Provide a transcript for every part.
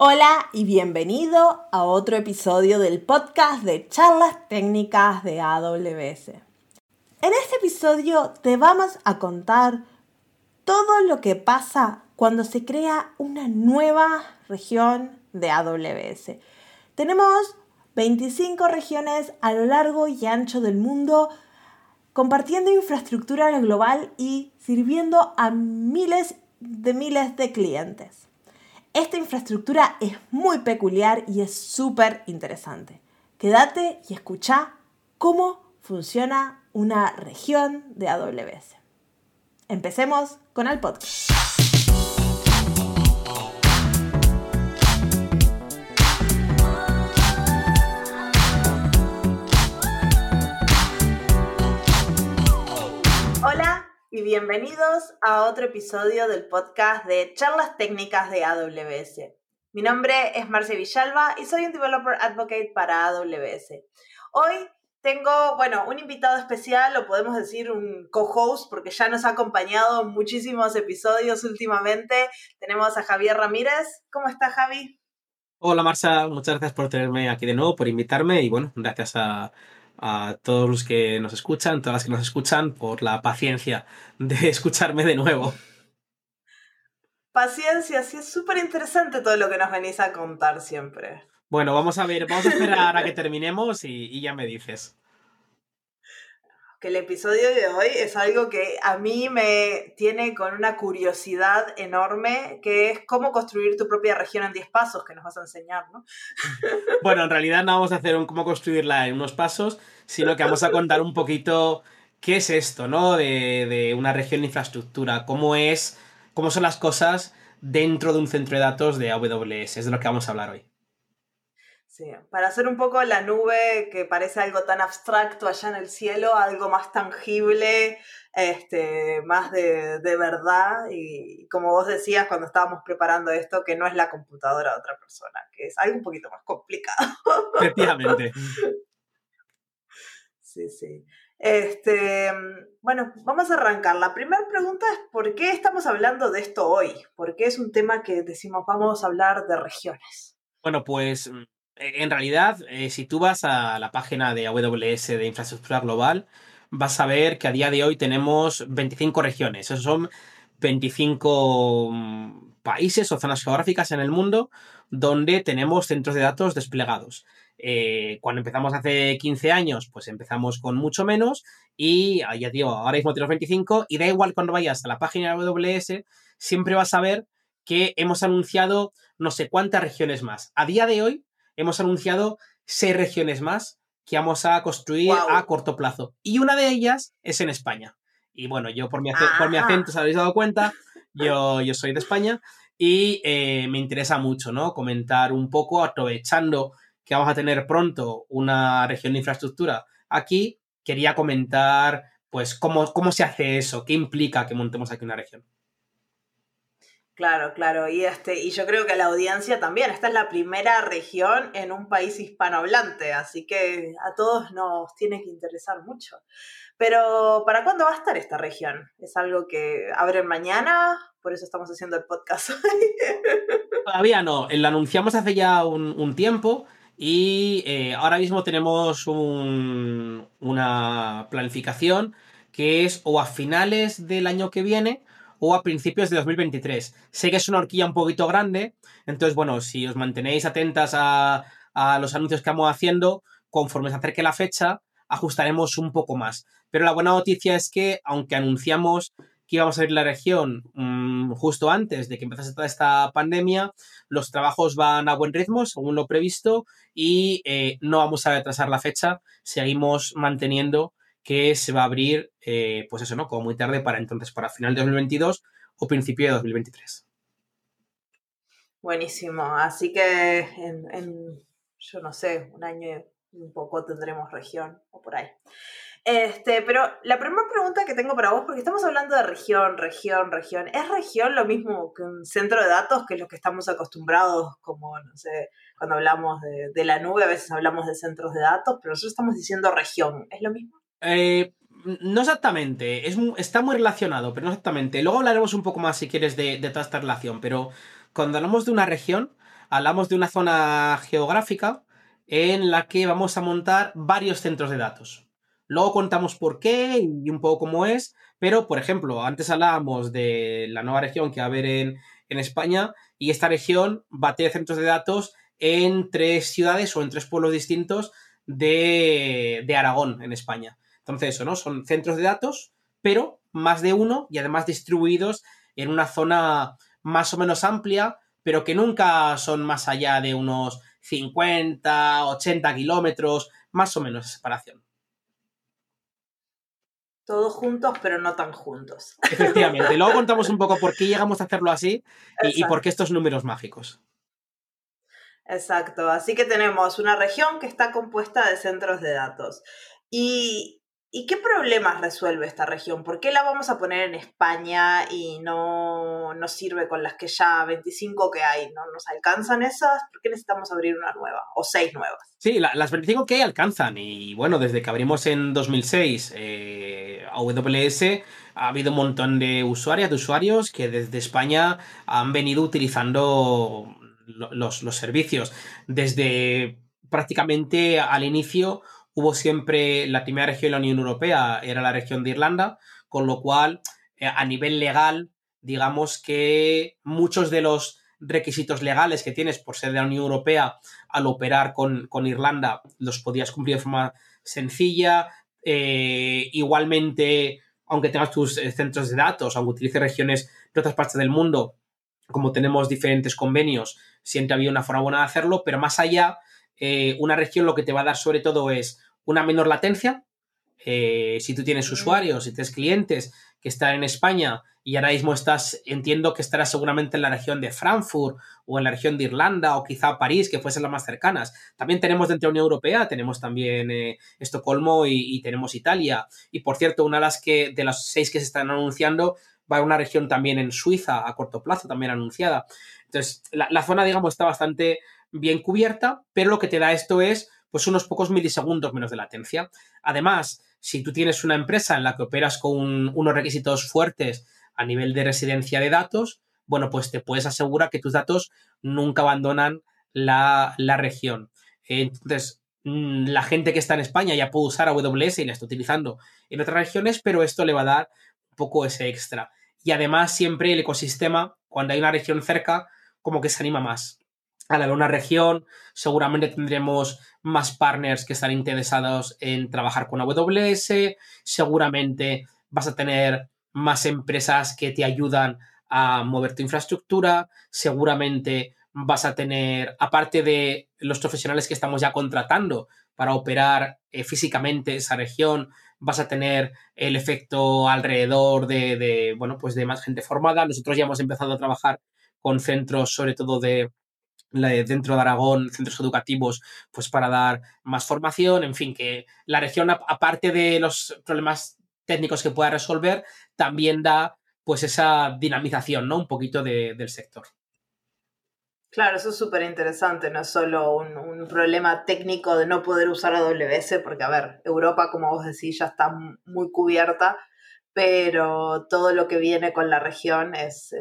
Hola y bienvenido a otro episodio del podcast de charlas técnicas de AWS. En este episodio te vamos a contar todo lo que pasa cuando se crea una nueva región de AWS. Tenemos 25 regiones a lo largo y ancho del mundo compartiendo infraestructura global y sirviendo a miles de miles de clientes. Esta infraestructura es muy peculiar y es súper interesante. Quédate y escucha cómo funciona una región de AWS. Empecemos con el podcast. Y bienvenidos a otro episodio del podcast de Charlas Técnicas de AWS. Mi nombre es Marcia Villalba y soy un Developer Advocate para AWS. Hoy tengo, bueno, un invitado especial, o podemos decir un co-host, porque ya nos ha acompañado en muchísimos episodios últimamente. Tenemos a Javier Ramírez. ¿Cómo está Javi? Hola Marcia, muchas gracias por tenerme aquí de nuevo, por invitarme y bueno, gracias a, a todos los que nos escuchan, todas las que nos escuchan, por la paciencia de escucharme de nuevo. Paciencia, sí, es súper interesante todo lo que nos venís a contar siempre. Bueno, vamos a ver, vamos a esperar a que terminemos y ya me dices que el episodio de hoy es algo que a mí me tiene con una curiosidad enorme, que es cómo construir tu propia región en 10 pasos, que nos vas a enseñar, ¿no? Bueno, en realidad no vamos a hacer un cómo construirla en unos pasos, sino que vamos a contar un poquito qué es esto, ¿no? De, de una región de infraestructura, cómo es, cómo son las cosas dentro de un centro de datos de AWS, es de lo que vamos a hablar hoy. Sí, para hacer un poco la nube que parece algo tan abstracto allá en el cielo, algo más tangible, este, más de, verdad. Y como vos decías cuando estábamos preparando esto, que no es la computadora de otra persona, que es algo un poquito más complicado. Efectivamente. Sí, sí. Este, bueno, vamos a arrancar. La primera pregunta es ¿por qué estamos hablando de esto hoy? ¿Por qué es un tema que decimos vamos a hablar de regiones? Bueno, pues en realidad, eh, si tú vas a la página de AWS de Infraestructura Global, vas a ver que a día de hoy tenemos 25 regiones. Esos son 25 mm, países o zonas geográficas en el mundo donde tenemos centros de datos desplegados. Eh, cuando empezamos hace 15 años, pues empezamos con mucho menos y ya digo, ahora mismo tenemos 25 y da igual cuando vayas a la página de AWS, siempre vas a ver que hemos anunciado no sé cuántas regiones más. A día de hoy hemos anunciado seis regiones más que vamos a construir a corto plazo. Y una de ellas es en España. Y bueno, yo por mi, por mi ah. acento, os habéis dado cuenta, yo, yo soy de España y eh, me interesa mucho, ¿no? Comentar un poco, aprovechando que vamos a tener pronto una región de infraestructura aquí, quería comentar, pues, cómo, cómo se hace eso, qué implica que montemos aquí una región. Claro, claro. Y este, y yo creo que la audiencia también. Esta es la primera región en un país hispanohablante, así que a todos nos tiene que interesar mucho. Pero, ¿para cuándo va a estar esta región? ¿Es algo que abre mañana? Por eso estamos haciendo el podcast Todavía no. Lo anunciamos hace ya un, tiempo. Y eh, ahora mismo tenemos una planificación que es o a finales del año que viene o a principios de 2023. Sé que es una horquilla un poquito grande, entonces, bueno, si os mantenéis atentas a, los anuncios que vamos haciendo, conforme se acerque la fecha, ajustaremos un poco más. Pero la buena noticia es que, aunque anunciamos que íbamos a ir la región mm, justo antes de que empezase toda esta pandemia, los trabajos van a buen ritmo, según lo previsto, y eh, no vamos a retrasar la fecha, seguimos manteniendo que se va a abrir, eh, pues eso, ¿no? Como muy tarde para entonces, para final de 2022 o principio de 2023. Buenísimo. Así que en, yo no sé, un año y un poco tendremos región o por ahí. Este, pero la primera pregunta que tengo para vos, porque estamos hablando de región, región, región, ¿es región lo mismo que un centro de datos, que es lo que estamos acostumbrados, como, no sé, cuando hablamos de, de la nube, a veces hablamos de centros de datos, pero nosotros estamos diciendo región, ¿es lo mismo? Eh, no exactamente, es, está muy relacionado, pero no exactamente. Luego hablaremos un poco más, si quieres, de, toda esta relación, pero cuando hablamos de una región, hablamos de una zona geográfica en la que vamos a montar varios centros de datos. Luego contamos por qué y un poco cómo es, pero, por ejemplo, antes hablábamos de la nueva región que va a haber en, España y esta región va a tener centros de datos en tres ciudades o en tres pueblos distintos de Aragón, en España. Entonces, eso, ¿no? Son centros de datos, pero más de uno y además distribuidos en una zona más o menos amplia, pero que nunca son más allá de unos 50, 80 kilómetros, más o menos de separación. Todos juntos, pero no tan juntos. Efectivamente. Luego contamos un poco por qué llegamos a hacerlo así y, y por qué estos números mágicos. Exacto. Así que tenemos una región que está compuesta de centros de datos. Y ¿Y qué problemas resuelve esta región? ¿Por qué la vamos a poner en España y no, no sirve con las que ya 25 que hay? ¿No nos alcanzan esas? ¿Por qué necesitamos abrir una nueva o seis nuevas? Sí, las 25 que hay alcanzan. Y bueno, desde que abrimos en 2006 eh, AWS ha habido un montón de usuarias, de usuarios que desde España han venido utilizando los, los servicios. Desde prácticamente al inicio hubo siempre la primera región de la Unión Europea, era la región de Irlanda, con lo cual, eh, a nivel legal, digamos que muchos de los requisitos legales que tienes por ser de la Unión Europea al operar con, Irlanda los podías cumplir de forma sencilla. Eh, igualmente, aunque tengas tus eh, centros de datos, aunque utilices regiones de otras partes del mundo, como tenemos diferentes convenios, siempre había una forma buena de hacerlo, pero más allá, una región lo que te va a dar sobre todo es una menor latencia. Eh, si tú tienes usuarios, si tienes clientes que están en España y ahora mismo estás, entiendo que estarás seguramente en la región de Frankfurt o en la región de Irlanda o quizá París, que fuesen las más cercanas. También tenemos dentro de la Unión Europea, tenemos también eh, Estocolmo y, tenemos Italia. Y por cierto, una de las que, de las seis que se están anunciando, va a una región también en Suiza a corto plazo, también anunciada. Entonces, la, la zona, digamos, está bastante bien cubierta, pero lo que te da esto es pues unos pocos milisegundos menos de latencia. Además, si tú tienes una empresa en la que operas con unos requisitos fuertes a nivel de residencia de datos, bueno, pues te puedes asegurar que tus datos nunca abandonan la, región. Entonces, mm, la gente que está en España ya puede usar AWS y la está utilizando en otras regiones, pero esto le va a dar un poco ese extra. Y además, siempre el ecosistema, cuando hay una región cerca, como que se anima más. Al haber una región, seguramente tendremos más partners que están interesados en trabajar con AWS, seguramente vas a tener más empresas que te ayudan a mover tu infraestructura, seguramente vas a tener, aparte de los profesionales que estamos ya contratando para operar eh, físicamente esa región, vas a tener el efecto alrededor de, bueno, pues de más gente formada. Nosotros ya hemos empezado a trabajar con centros, sobre todo de, dentro de Aragón, centros educativos, pues para dar más formación, en fin, que la región, aparte de los problemas técnicos que pueda resolver, también da pues esa dinamización, ¿no? Un poquito del sector. Claro, eso es súper interesante, no es solo un, problema técnico de no poder usar AWS, porque a ver, Europa, como vos decís, ya está muy cubierta, pero todo lo que viene con la región es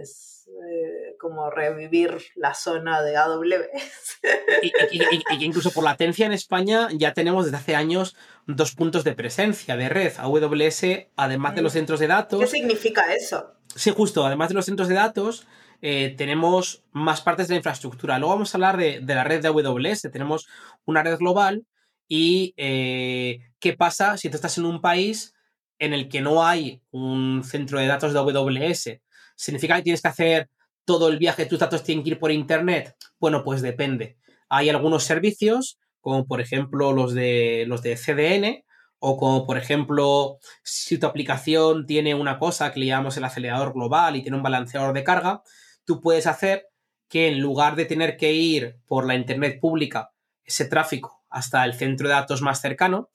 eh, como revivir la zona de AWS. Y, y, incluso por latencia en España ya tenemos desde hace años dos puntos de presencia de red AWS, además de los mm. centros de datos. ¿Qué significa eso? Sí, justo, además de los centros de datos, eh, tenemos más partes de la infraestructura. Luego vamos a hablar de, la red de AWS. Tenemos una red global y eh, qué pasa si tú estás en un país en el que no hay un centro de datos de AWS ¿Significa que tienes que hacer todo el viaje, tus datos tienen que ir por Internet? Bueno, pues depende. Hay algunos servicios, como por ejemplo los de, los de CDN, o como por ejemplo, si tu aplicación tiene una cosa que le llamamos el acelerador global y tiene un balanceador de carga, tú puedes hacer que en lugar de tener que ir por la Internet pública, ese tráfico, hasta el centro de datos más cercano,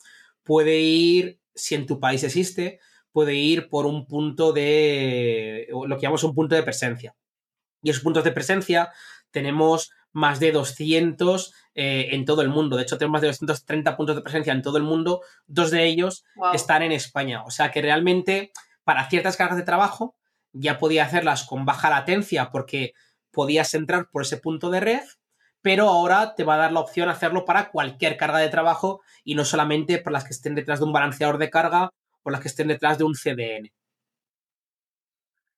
puede ir, si en tu país existe, puede ir por un punto de, lo que llamamos un punto de presencia. Y esos puntos de presencia tenemos más de 200 eh, en todo el mundo. De hecho, tenemos más de 230 puntos de presencia en todo el mundo. Dos de ellos están en España. O sea que realmente para ciertas cargas de trabajo ya podía hacerlas con baja latencia porque podías entrar por ese punto de red, pero ahora te va a dar la opción hacerlo para cualquier carga de trabajo y no solamente para las que estén detrás de un balanceador de carga o las que estén detrás de un CDN.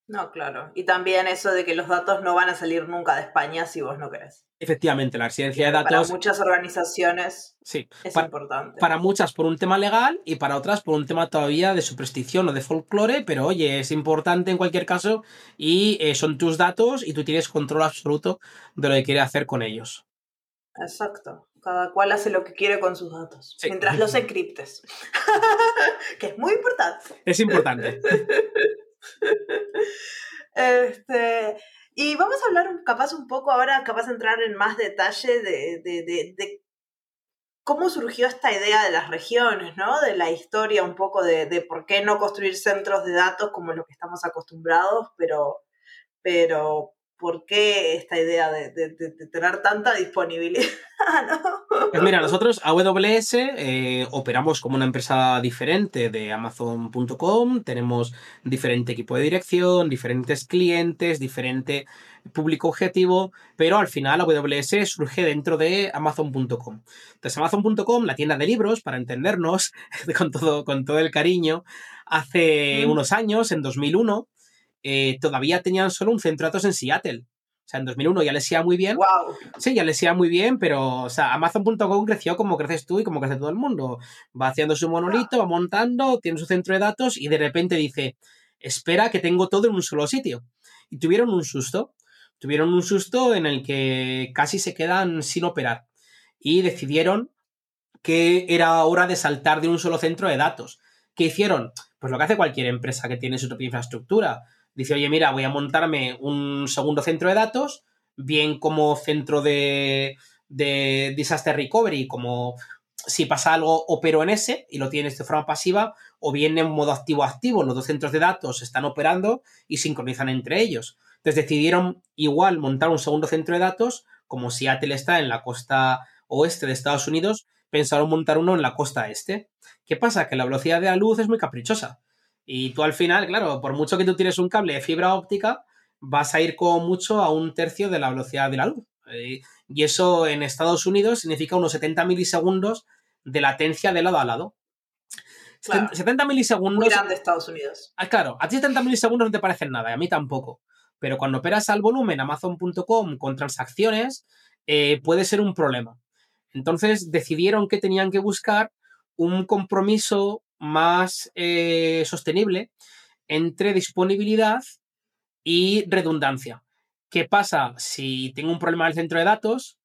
No, claro. Y también eso de que los datos no van a salir nunca de España si vos no querés. Efectivamente, la residencia de datos. Para muchas organizaciones sí, es importante. Para muchas por un tema legal y para otras por un tema todavía de superstición o de folclore, pero oye, es importante en cualquier caso y eh, son tus datos y tú tienes control absoluto de lo que quiere hacer con ellos. Exacto. Cada cual hace lo que quiere con sus datos, mientras los encriptes. que es muy importante. Es importante. este, y vamos a hablar capaz un poco ahora, capaz de entrar en más detalle de, de, cómo surgió esta idea de las regiones, ¿no? De la historia un poco de, de, por qué no construir centros de datos como lo que estamos acostumbrados, pero, pero ¿por qué esta idea de, tener tanta disponibilidad? Pues mira, nosotros AWS eh, operamos como una empresa diferente de Amazon.com, tenemos diferente equipo de dirección, diferentes clientes, diferente público objetivo, pero al final AWS surge dentro de Amazon.com. Entonces Amazon.com, la tienda de libros, para entendernos con todo, con todo el cariño, hace unos años, en 2001, eh, todavía tenían solo un centro de datos en Seattle. O sea, en 2001 ya les iba muy bien. Wow. Sí, ya les iba muy bien, pero, o sea, Amazon.com creció como creces tú y como crece todo el mundo. Va haciendo su monolito, va montando, tiene su centro de datos y de repente dice, espera que tengo todo en un solo sitio. Y tuvieron un susto. Tuvieron un susto en el que casi se quedan sin operar. Y decidieron que era hora de saltar de un solo centro de datos. ¿Qué hicieron? Pues lo que hace cualquier empresa que tiene su propia infraestructura dice, oye, mira, voy a montarme un segundo centro de datos, bien como centro de, de disaster recovery, como si pasa algo opero en ese y lo tienes de forma pasiva, o bien en modo activo-activo, los dos centros de datos están operando y sincronizan entre ellos. Entonces decidieron igual montar un segundo centro de datos, como Seattle está en la costa oeste de Estados Unidos, pensaron montar uno en la costa este. ¿Qué pasa? Que la velocidad de la luz es muy caprichosa. Y tú al final, claro, por mucho que tú tienes un cable de fibra óptica, vas a ir como mucho a un tercio de la velocidad de la luz. Eh, y eso en Estados Unidos significa unos 70 milisegundos de latencia de lado a lado. 70 milisegundos. Muy grande Estados Unidos. Ah, claro, a ti 70 milisegundos no te parecen nada, y a mí tampoco. Pero cuando operas al volumen Amazon.com con transacciones, eh, puede ser un problema. Entonces decidieron que tenían que buscar un compromiso más eh, sostenible entre disponibilidad y redundancia. ¿Qué pasa si tengo un problema en el centro de datos?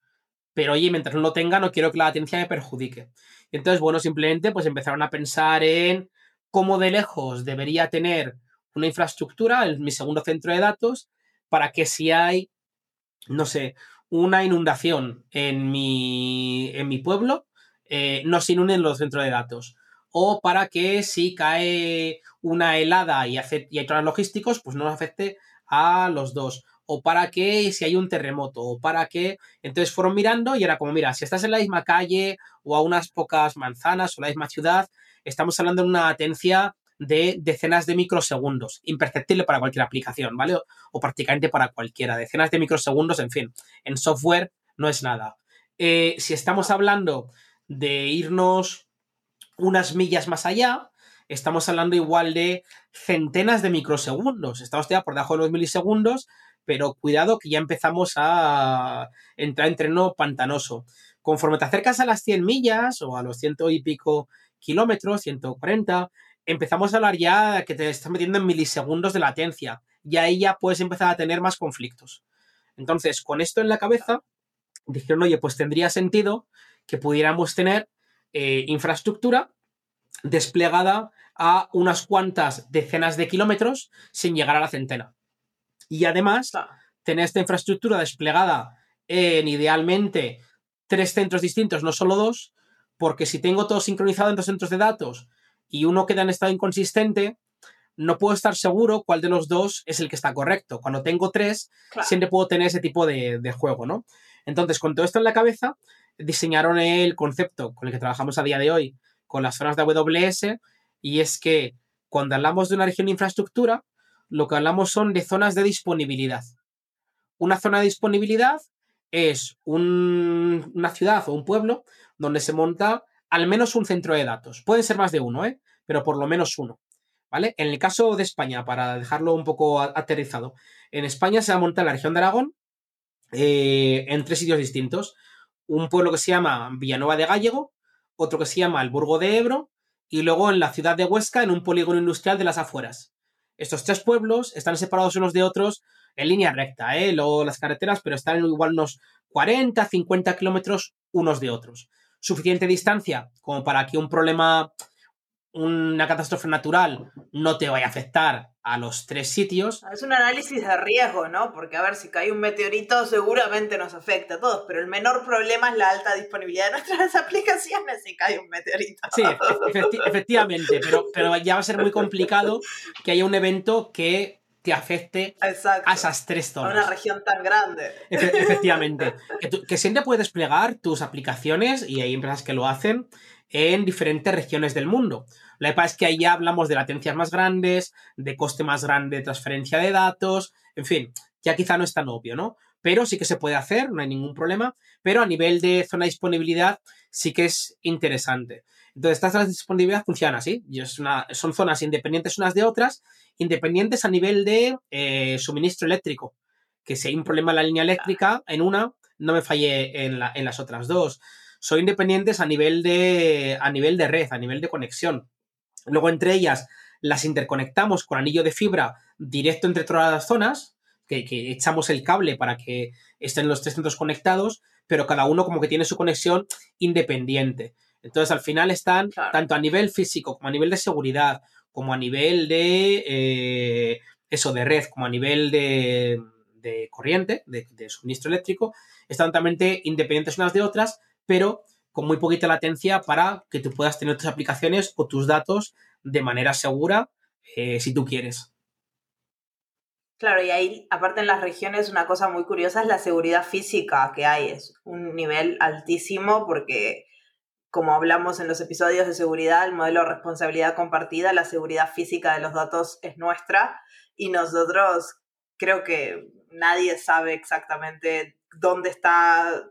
Pero oye, mientras no lo tenga, no quiero que la latencia me perjudique. Entonces, bueno, simplemente pues empezaron a pensar en cómo de lejos debería tener una infraestructura, en mi segundo centro de datos, para que si hay, no sé, una inundación en mi, en mi pueblo, eh, no se inunden los centros de datos o para que si cae una helada y, hace, y hay problemas logísticos, pues no nos afecte a los dos. O para que si hay un terremoto, o para que. Entonces fueron mirando y era como, mira, si estás en la misma calle o a unas pocas manzanas o la misma ciudad, estamos hablando de una latencia de decenas de microsegundos, imperceptible para cualquier aplicación, ¿vale? O, prácticamente para cualquiera, decenas de microsegundos, en fin, en software no es nada. Eh, si estamos hablando de irnos unas millas más allá, estamos hablando igual de centenas de microsegundos. Estamos ya por debajo de los milisegundos, pero cuidado que ya empezamos a entrar en terreno pantanoso. Conforme te acercas a las 100 millas o a los ciento y pico kilómetros, 140, empezamos a hablar ya que te estás metiendo en milisegundos de latencia y ahí ya puedes empezar a tener más conflictos. Entonces, con esto en la cabeza, dijeron, oye, pues tendría sentido que pudiéramos tener eh, infraestructura desplegada a unas cuantas decenas de kilómetros sin llegar a la centena. Y además, tener esta infraestructura desplegada en idealmente tres centros distintos, no solo dos, porque si tengo todo sincronizado en dos centros de datos y uno queda en estado inconsistente, no puedo estar seguro cuál de los dos es el que está correcto. Cuando tengo tres, siempre puedo tener ese tipo de, de, juego, ¿no? Entonces, con todo esto en la cabeza, diseñaron el concepto con el que trabajamos a día de hoy con las zonas de AWS y es que cuando hablamos de una región de infraestructura, lo que hablamos son de zonas de disponibilidad. Una zona de disponibilidad es una ciudad o un pueblo donde se monta al menos un centro de datos. Pueden ser más de uno, ¿eh? pero por lo menos uno. ¿Vale? En el caso de España, para dejarlo un poco aterrizado, en España se va a montar la región de Aragón eh, en tres sitios distintos. Un pueblo que se llama Villanueva de Gallego, otro que se llama el Burgo de Ebro y luego en la ciudad de Huesca en un polígono industrial de las afueras. Estos tres pueblos están separados unos de otros en línea recta, ¿eh? Luego las carreteras, pero están igual unos 40, 50 kilómetros unos de otros. Suficiente distancia como para que un problema una catástrofe natural no te vaya a afectar a los tres sitios. Es un análisis de riesgo, ¿no? Porque a ver, si cae un meteorito seguramente nos afecta a todos, pero el menor problema es la alta disponibilidad de nuestras aplicaciones si cae un meteorito. Sí, efectivamente, pero, pero ya va a ser muy complicado que haya un evento que te afecte a esas tres zonas. A una región tan grande. efectivamente. Que, que siempre puedes desplegar tus aplicaciones, y hay empresas que lo hacen, en diferentes regiones del mundo. La que es que ahí ya hablamos de latencias más grandes, de coste más grande de transferencia de datos, en fin, ya quizá no es tan obvio, ¿no? Pero sí que se puede hacer, no hay ningún problema, pero a nivel de zona de disponibilidad sí que es interesante. Entonces, estas zonas de disponibilidad funcionan así, son zonas independientes unas de otras, independientes a nivel de eh, suministro eléctrico, que si hay un problema en la línea eléctrica en una, no me falle en, en las otras dos son independientes a nivel de, a nivel de red, a nivel de conexión. Luego, entre ellas, las interconectamos con anillo de fibra directo entre todas las zonas, que, echamos el cable para que estén los tres centros conectados, pero cada uno como que tiene su conexión independiente. Entonces, al final están tanto a nivel físico como a nivel de seguridad, como a nivel de eh, eso, de red, como a nivel de, corriente, de, de, suministro eléctrico, están totalmente independientes unas de otras, pero con muy poquita latencia para que tú puedas tener tus aplicaciones o tus datos de manera segura eh, si tú quieres. Claro, y ahí, aparte en las regiones, una cosa muy curiosa es la seguridad física que hay. Es un nivel altísimo porque, como hablamos en los episodios de seguridad, el modelo de responsabilidad compartida, la seguridad física de los datos es nuestra y nosotros creo que nadie sabe exactamente dónde está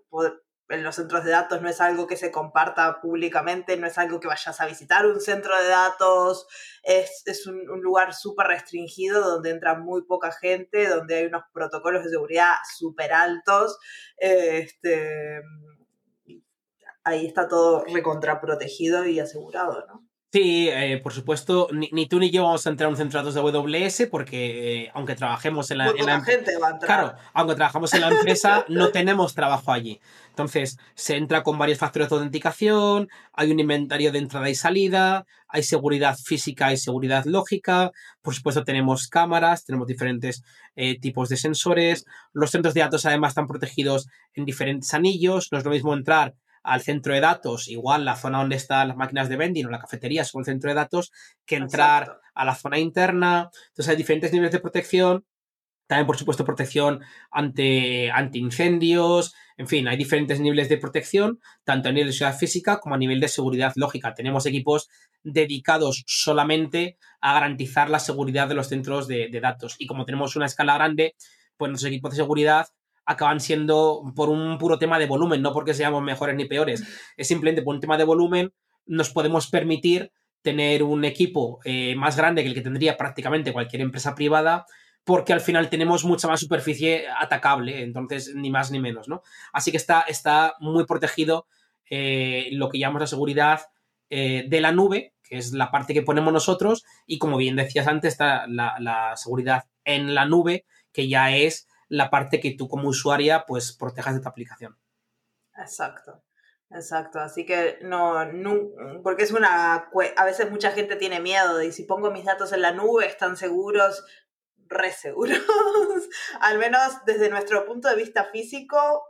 en los centros de datos no es algo que se comparta públicamente, no es algo que vayas a visitar un centro de datos, es, un, lugar súper restringido donde entra muy poca gente, donde hay unos protocolos de seguridad súper altos. Este, ahí está todo recontraprotegido y asegurado, ¿no? Sí, eh, por supuesto, ni, tú ni yo vamos a entrar a un centro de datos de AWS porque eh, aunque trabajemos en la, en la gente va a entrar. Claro, aunque trabajamos en la empresa, no tenemos trabajo allí. Entonces, se entra con varios factores de autenticación, hay un inventario de entrada y salida, hay seguridad física y seguridad lógica, por supuesto tenemos cámaras, tenemos diferentes eh, tipos de sensores, los centros de datos además están protegidos en diferentes anillos, no es lo mismo entrar al centro de datos, igual la zona donde están las máquinas de vending o la cafetería es el centro de datos, que entrar a la zona interna. Entonces hay diferentes niveles de protección. También, por supuesto, protección ante, ante incendios. En fin, hay diferentes niveles de protección, tanto a nivel de seguridad física como a nivel de seguridad lógica. Tenemos equipos dedicados solamente a garantizar la seguridad de los centros de, de datos. Y como tenemos una escala grande, pues nuestros equipos de seguridad acaban siendo por un puro tema de volumen, no porque seamos mejores ni peores, es simplemente por un tema de volumen, nos podemos permitir tener un equipo eh, más grande que el que tendría prácticamente cualquier empresa privada, porque al final tenemos mucha más superficie atacable, entonces ni más ni menos, ¿no? Así que está, está muy protegido eh, lo que llamamos la seguridad eh, de la nube, que es la parte que ponemos nosotros, y como bien decías antes, está la, la seguridad en la nube, que ya es la parte que tú como usuaria pues protejas de tu aplicación. Exacto. Exacto, así que no, no, porque es una, a veces mucha gente tiene miedo de si pongo mis datos en la nube, están seguros, re seguros. Al menos desde nuestro punto de vista físico,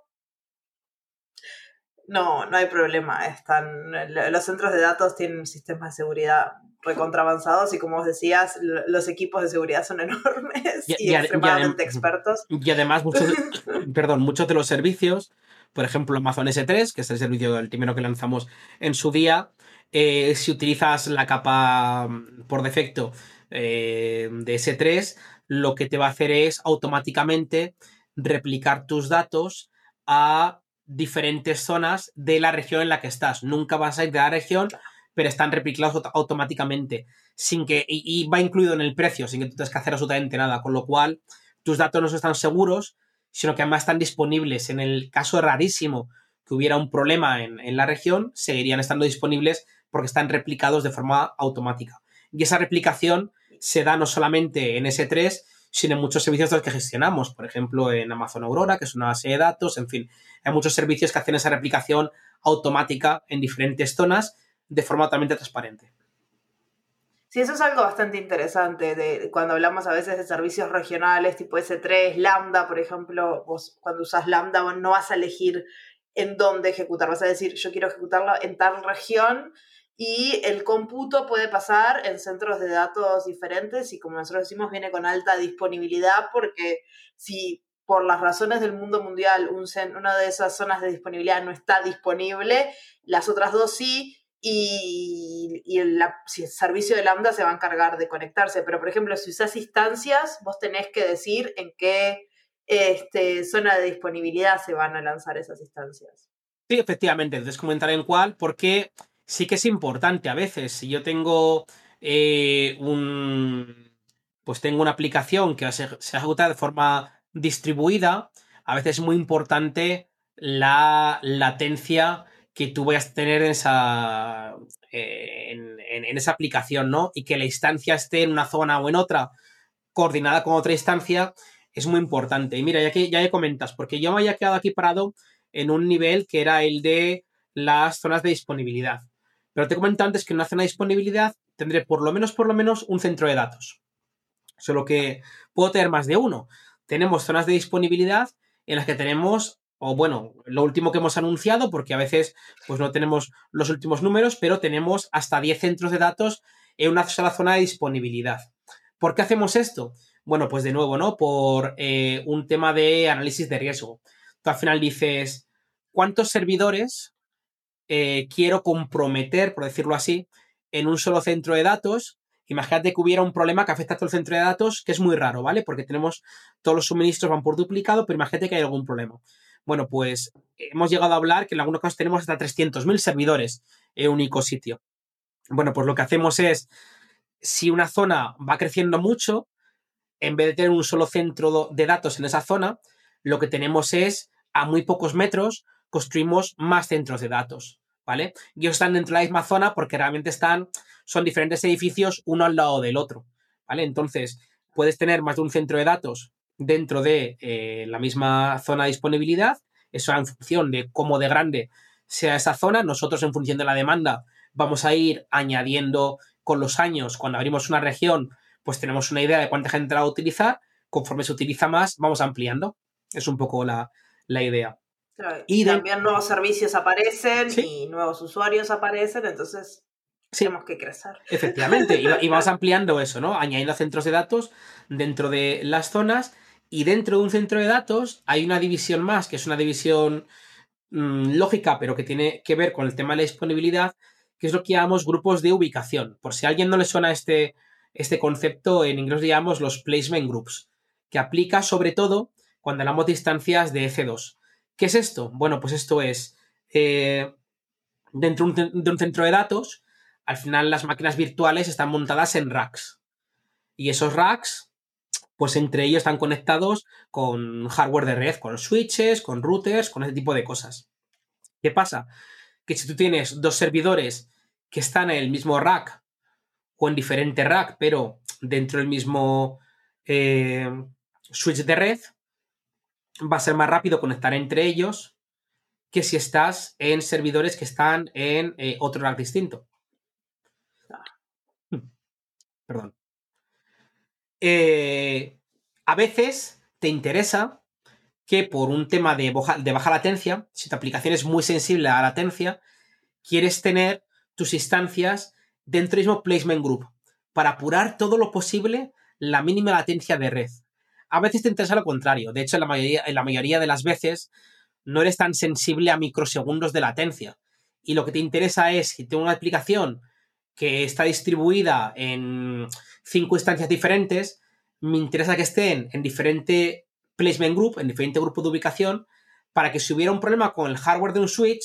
no, no hay problema. Están, los centros de datos tienen sistemas de seguridad recontravanzados y como vos decías, los equipos de seguridad son enormes y, extremadamente expertos. Y además, muchos, perdón, muchos de los servicios, por ejemplo, Amazon S3, que es el servicio del primero que lanzamos en su día, eh, si utilizas la capa mm, por defecto eh, de S3, lo que te va a hacer es automáticamente replicar tus datos a diferentes zonas de la región en la que estás. Nunca vas a ir de la región, pero están replicados automáticamente. Sin que, y, va incluido en el precio, sin que tú tengas que hacer absolutamente nada. Con lo cual, tus datos no están seguros, sino que además están disponibles. En el caso rarísimo que hubiera un problema en, en la región, seguirían estando disponibles porque están replicados de forma automática. Y esa replicación se da no solamente en S3, sino en muchos servicios de los que gestionamos, por ejemplo en Amazon Aurora, que es una base de datos, en fin, hay muchos servicios que hacen esa replicación automática en diferentes zonas de forma totalmente transparente. Sí, eso es algo bastante interesante de cuando hablamos a veces de servicios regionales tipo S3, Lambda, por ejemplo, cuando usas Lambda no vas a elegir en dónde ejecutar, vas a decir yo quiero ejecutarlo en tal región y el cómputo puede pasar en centros de datos diferentes y como nosotros decimos viene con alta disponibilidad porque si por las razones del mundo mundial una de esas zonas de disponibilidad no está disponible, las otras dos sí y, el, servicio de Lambda se va a encargar de conectarse. Pero por ejemplo, si usas instancias, vos tenés que decir en qué este, zona de disponibilidad se van a lanzar esas instancias. Sí, efectivamente. Entonces comentar en cuál, porque sí que es importante a veces. Si yo tengo eh, un. Pues tengo una aplicación que se, ejecuta de forma distribuida, a veces es muy importante la latencia que tú vayas a tener en esa, eh, en, esa aplicación, ¿no? Y que la instancia esté en una zona o en otra, coordinada con otra instancia, es muy importante. Y mira, ya que ya comentas, porque yo me había quedado aquí parado en un nivel que era el de las zonas de disponibilidad. Pero te comento antes que en una zona de disponibilidad tendré por lo menos, por lo menos, un centro de datos. Solo que puedo tener más de uno. Tenemos zonas de disponibilidad en las que tenemos, o bueno, lo último que hemos anunciado, porque a veces pues no tenemos los últimos números, pero tenemos hasta 10 centros de datos en una sola zona de disponibilidad. ¿Por qué hacemos esto? Bueno, pues de nuevo, ¿no? Por eh, un tema de análisis de riesgo. Tú al final dices, ¿cuántos servidores eh, quiero comprometer, por decirlo así, en un solo centro de datos. Imagínate que hubiera un problema que afecta a todo el centro de datos, que es muy raro, ¿vale? Porque tenemos todos los suministros van por duplicado, pero imagínate que hay algún problema. Bueno, pues hemos llegado a hablar que en algunos casos tenemos hasta 300.000 servidores en un sitio. Bueno, pues lo que hacemos es, si una zona va creciendo mucho, en vez de tener un solo centro de datos en esa zona, lo que tenemos es, a muy pocos metros, construimos más centros de datos, ¿vale? Y están dentro de la misma zona porque realmente están, son diferentes edificios uno al lado del otro, ¿vale? Entonces, puedes tener más de un centro de datos dentro de eh, la misma zona de disponibilidad, eso en función de cómo de grande sea esa zona, nosotros en función de la demanda vamos a ir añadiendo con los años, cuando abrimos una región, pues tenemos una idea de cuánta gente la va a utilizar, conforme se utiliza más, vamos ampliando. Es un poco la, la idea y también nuevos servicios aparecen y nuevos usuarios aparecen, entonces tenemos que crecer. Efectivamente, y, vamos ampliando eso, ¿no? Añadiendo centros de datos dentro de las zonas y dentro de un centro de datos hay una división más, que es una división mm, lógica, pero que tiene que ver con el tema de la disponibilidad, que es lo que llamamos grupos de ubicación. Por si a alguien no le suena este, este concepto, en inglés llamamos los placement groups, que aplica sobre todo cuando hablamos de instancias de EC2. ¿Qué es esto? Bueno, pues esto es eh, dentro de un centro de datos, al final las máquinas virtuales están montadas en racks. Y esos racks, pues entre ellos están conectados con hardware de red, con switches, con routers, con ese tipo de cosas. ¿Qué pasa? Que si tú tienes dos servidores que están en el mismo rack o en diferente rack, pero dentro del mismo eh, switch de red, va a ser más rápido conectar entre ellos que si estás en servidores que están en eh, otro rack distinto. Hmm. Perdón. Eh, a veces te interesa que por un tema de, baja latencia, si tu aplicación es muy sensible a la latencia, quieres tener tus instancias dentro del mismo placement group para apurar todo lo posible la mínima latencia de red. A veces te interesa lo contrario. De hecho, en la mayoría, en la mayoría de las veces no eres tan sensible a microsegundos de latencia. Y lo que te interesa es, si tengo una aplicación que está distribuida en cinco instancias diferentes, me interesa que estén en diferente placement group, en diferente grupo de ubicación, para que si hubiera un problema con el hardware de un switch,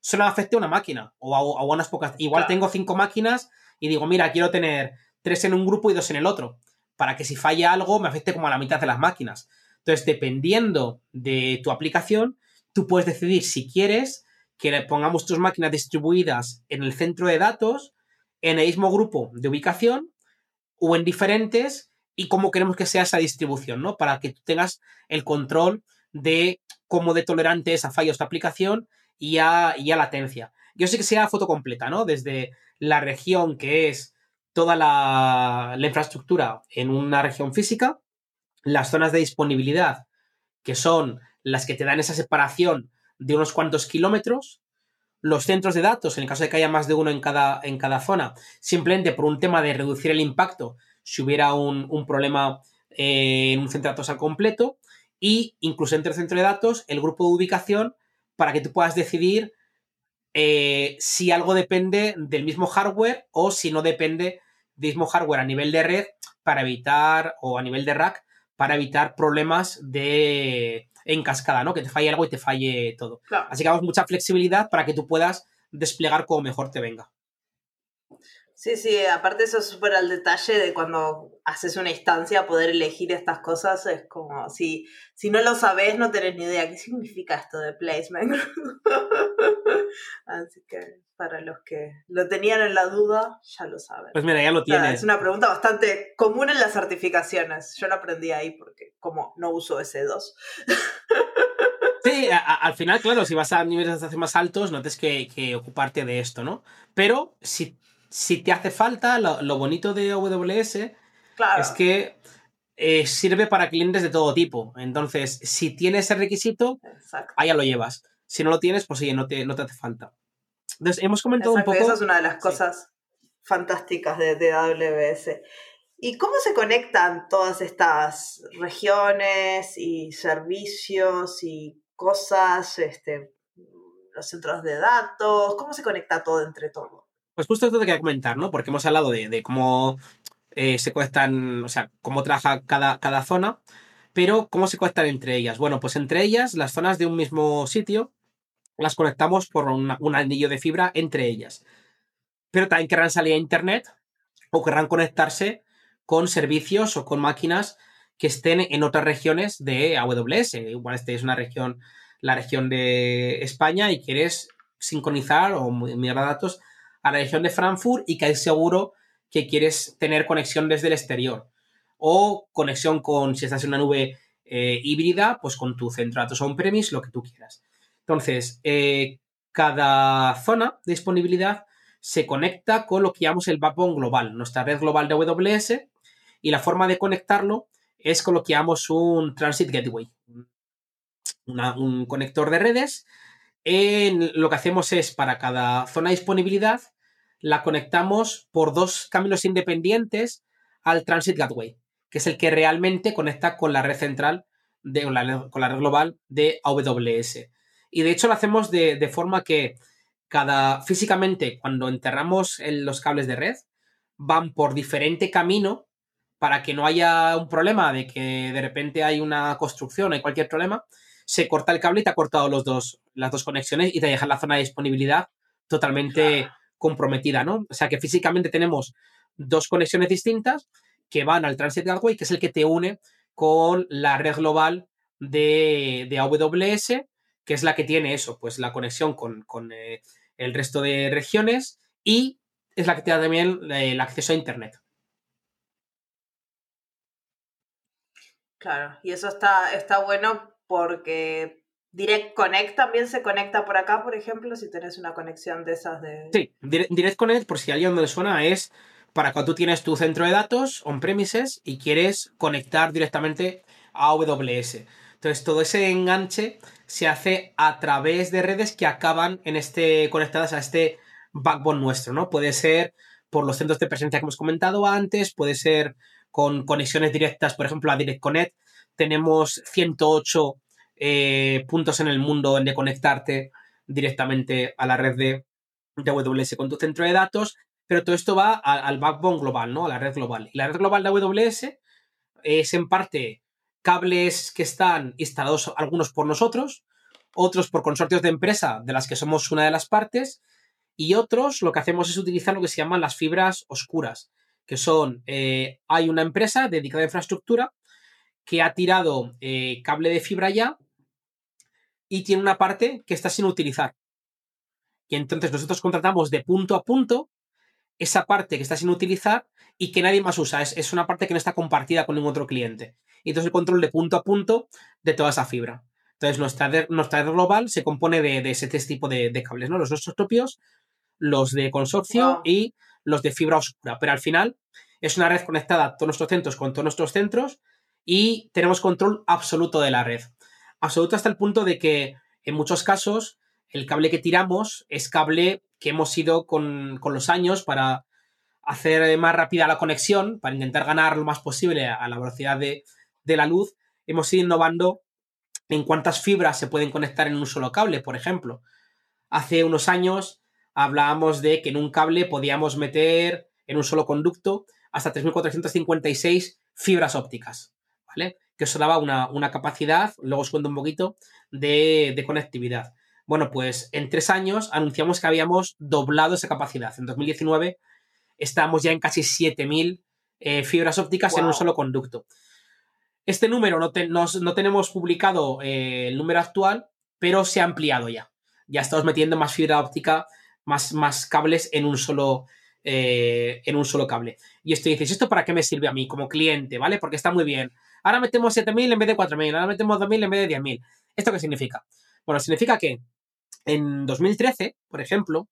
solo afecte a una máquina o a, unas pocas. Igual tengo cinco máquinas y digo, mira, quiero tener tres en un grupo y dos en el otro, para que si falla algo me afecte como a la mitad de las máquinas. Entonces, dependiendo de tu aplicación, tú puedes decidir si quieres que pongamos tus máquinas distribuidas en el centro de datos, en el mismo grupo de ubicación o en diferentes y cómo queremos que sea esa distribución, ¿no? Para que tú tengas el control de cómo de tolerante es a fallos de aplicación y a, latencia. Yo sé que sea foto completa, ¿no? Desde la región que es toda la infraestructura en una región física, las zonas de disponibilidad, que son las que te dan esa separación de unos cuantos kilómetros, los centros de datos, en el caso de que haya más de uno en cada, en cada zona, simplemente por un tema de reducir el impacto si hubiera un, problema eh, en un centro de datos al completo, y incluso entre el centro de datos, el grupo de ubicación, para que tú puedas decidir eh, si algo depende del mismo hardware o si no depende del mismo hardware a nivel de red para evitar, o a nivel de rack, para evitar problemas de en cascada, ¿no? Que te falle algo y te falle todo. Así que damos mucha flexibilidad para que tú puedas desplegar como mejor te venga. Sí, sí, aparte eso es súper al detalle de cuando haces una instancia, poder elegir estas cosas, es como, si, si no lo sabes, no tenés ni idea qué significa esto de placement. Así que para los que lo tenían en la duda, ya lo saben. Pues mira, ya lo tienes. es una pregunta bastante común en las certificaciones. Yo lo aprendí ahí porque como no uso S2. Sí, al final, claro, si vas a niveles de más altos, no tienes que, que ocuparte de esto, ¿no? Pero si si te hace falta, lo, bonito de AWS es que eh, sirve para clientes de todo tipo. Entonces, si tienes ese requisito, allá lo llevas. Si no lo tienes, pues sí, no te, no te hace falta. Entonces, hemos comentado un poco. Esa es una de las cosas fantásticas de, de AWS. ¿Y cómo se conectan todas estas regiones y servicios y cosas, este, los centros de datos? ¿Cómo se conecta todo entre todo? Pues justo esto te quería comentar, ¿no? Porque hemos hablado de, cómo eh, se conectan, o sea, cómo trabaja cada, cada zona, pero cómo se conectan entre ellas. Bueno, pues entre ellas, las zonas de un mismo sitio, las conectamos por un anillo de fibra entre ellas. Pero también querrán salir a Internet o querrán conectarse con servicios o con máquinas que estén en otras regiones de AWS. Igual este es una región, la región de España y quieres sincronizar o mirar datos a la región de Frankfurt y que es seguro que quieres tener conexión desde el exterior. O conexión con, si estás en una nube eh, híbrida, pues con tu centro de datos on-premise, lo que tú quieras. Entonces, eh, cada zona de disponibilidad se conecta con lo que llamamos el backbone global, nuestra red global de AWS, y la forma de conectarlo es con lo que llamamos un Transit Gateway, un conector de redes. En, lo que hacemos es para cada zona de disponibilidad la conectamos por dos caminos independientes al Transit Gateway, que es el que realmente conecta con la red central, de, con, la, red global de AWS. Y de hecho lo hacemos de, forma que cada físicamente, cuando enterramos los cables de red, van por diferente camino para que no haya un problema de que de repente hay una construcción, hay cualquier problema, se corta el cable y te ha cortado los dos, las dos conexiones y te deja la zona de disponibilidad totalmente comprometida, ¿no? O sea que físicamente tenemos dos conexiones distintas que van al Transit Gateway, que es el que te une con la red global de, AWS, que es la que tiene eso, pues la conexión con, eh, el resto de regiones y es la que te da también eh, el acceso a Internet. Claro, y eso está, está bueno porque Direct Connect también se conecta por acá, por ejemplo, si tienes una conexión de esas de... Sí, Direct Connect, por si a alguien no le suena, es para cuando tú tienes tu centro de datos on-premises y quieres conectar directamente a AWS. Entonces, todo ese enganche se hace a través de redes que acaban en este, conectadas a este backbone nuestro, ¿no? Puede ser por los centros de presencia que hemos comentado antes, puede ser con conexiones directas, por ejemplo, a Direct Connect. Tenemos 108 eh, puntos en el mundo de conectarte directamente a la red de, AWS con tu centro de datos, pero todo esto va al backbone global, ¿no? A la red global. Y la red global de AWS es en parte cables que están instalados algunos por nosotros, otros por consorcios de empresa de las que somos una de las partes y otros lo que hacemos es utilizar lo que se llaman las fibras oscuras, que son, eh, hay una empresa dedicada a infraestructura que ha tirado eh, cable de fibra ya y tiene una parte que está sin utilizar. Y entonces nosotros contratamos de punto a punto esa parte que está sin utilizar y que nadie más usa. Es, una parte que no está compartida con ningún otro cliente. Y entonces el control de punto a punto de toda esa fibra. Entonces nuestra, red, global se compone de, ese tipo de, cables, ¿no? Los nuestros propios, los de consorcio y los de fibra oscura. Pero al final es una red conectada a todos nuestros centros con todos nuestros centros y tenemos control absoluto de la red. Absoluto hasta el punto de que en muchos casos el cable que tiramos es cable que hemos ido con, los años para hacer más rápida la conexión, para intentar ganar lo más posible a, la velocidad de, de la luz. Hemos ido innovando en cuántas fibras se pueden conectar en un solo cable, por ejemplo. Hace unos años hablábamos de que en un cable podíamos meter en un solo conducto hasta 3.456 fibras ópticas, ¿vale? Que eso daba una, capacidad, luego os cuento un poquito, de, conectividad. Bueno, pues en tres años anunciamos que habíamos doblado esa capacidad. En 2019 estábamos ya en casi 7.000 eh, fibras ópticas en un solo conducto. Este número no, no, tenemos publicado eh, el número actual, pero se ha ampliado ya. Ya estamos metiendo más fibra óptica más, más cables en un solo. Eh, en un solo cable. Y esto dices, ¿esto para qué me sirve a mí como cliente? ¿Vale? Porque está muy bien. Ahora metemos 7.000 en vez de 4.000, ahora metemos 2.000 en vez de 10.000. ¿Esto qué significa? Bueno, significa que en 2013, por ejemplo,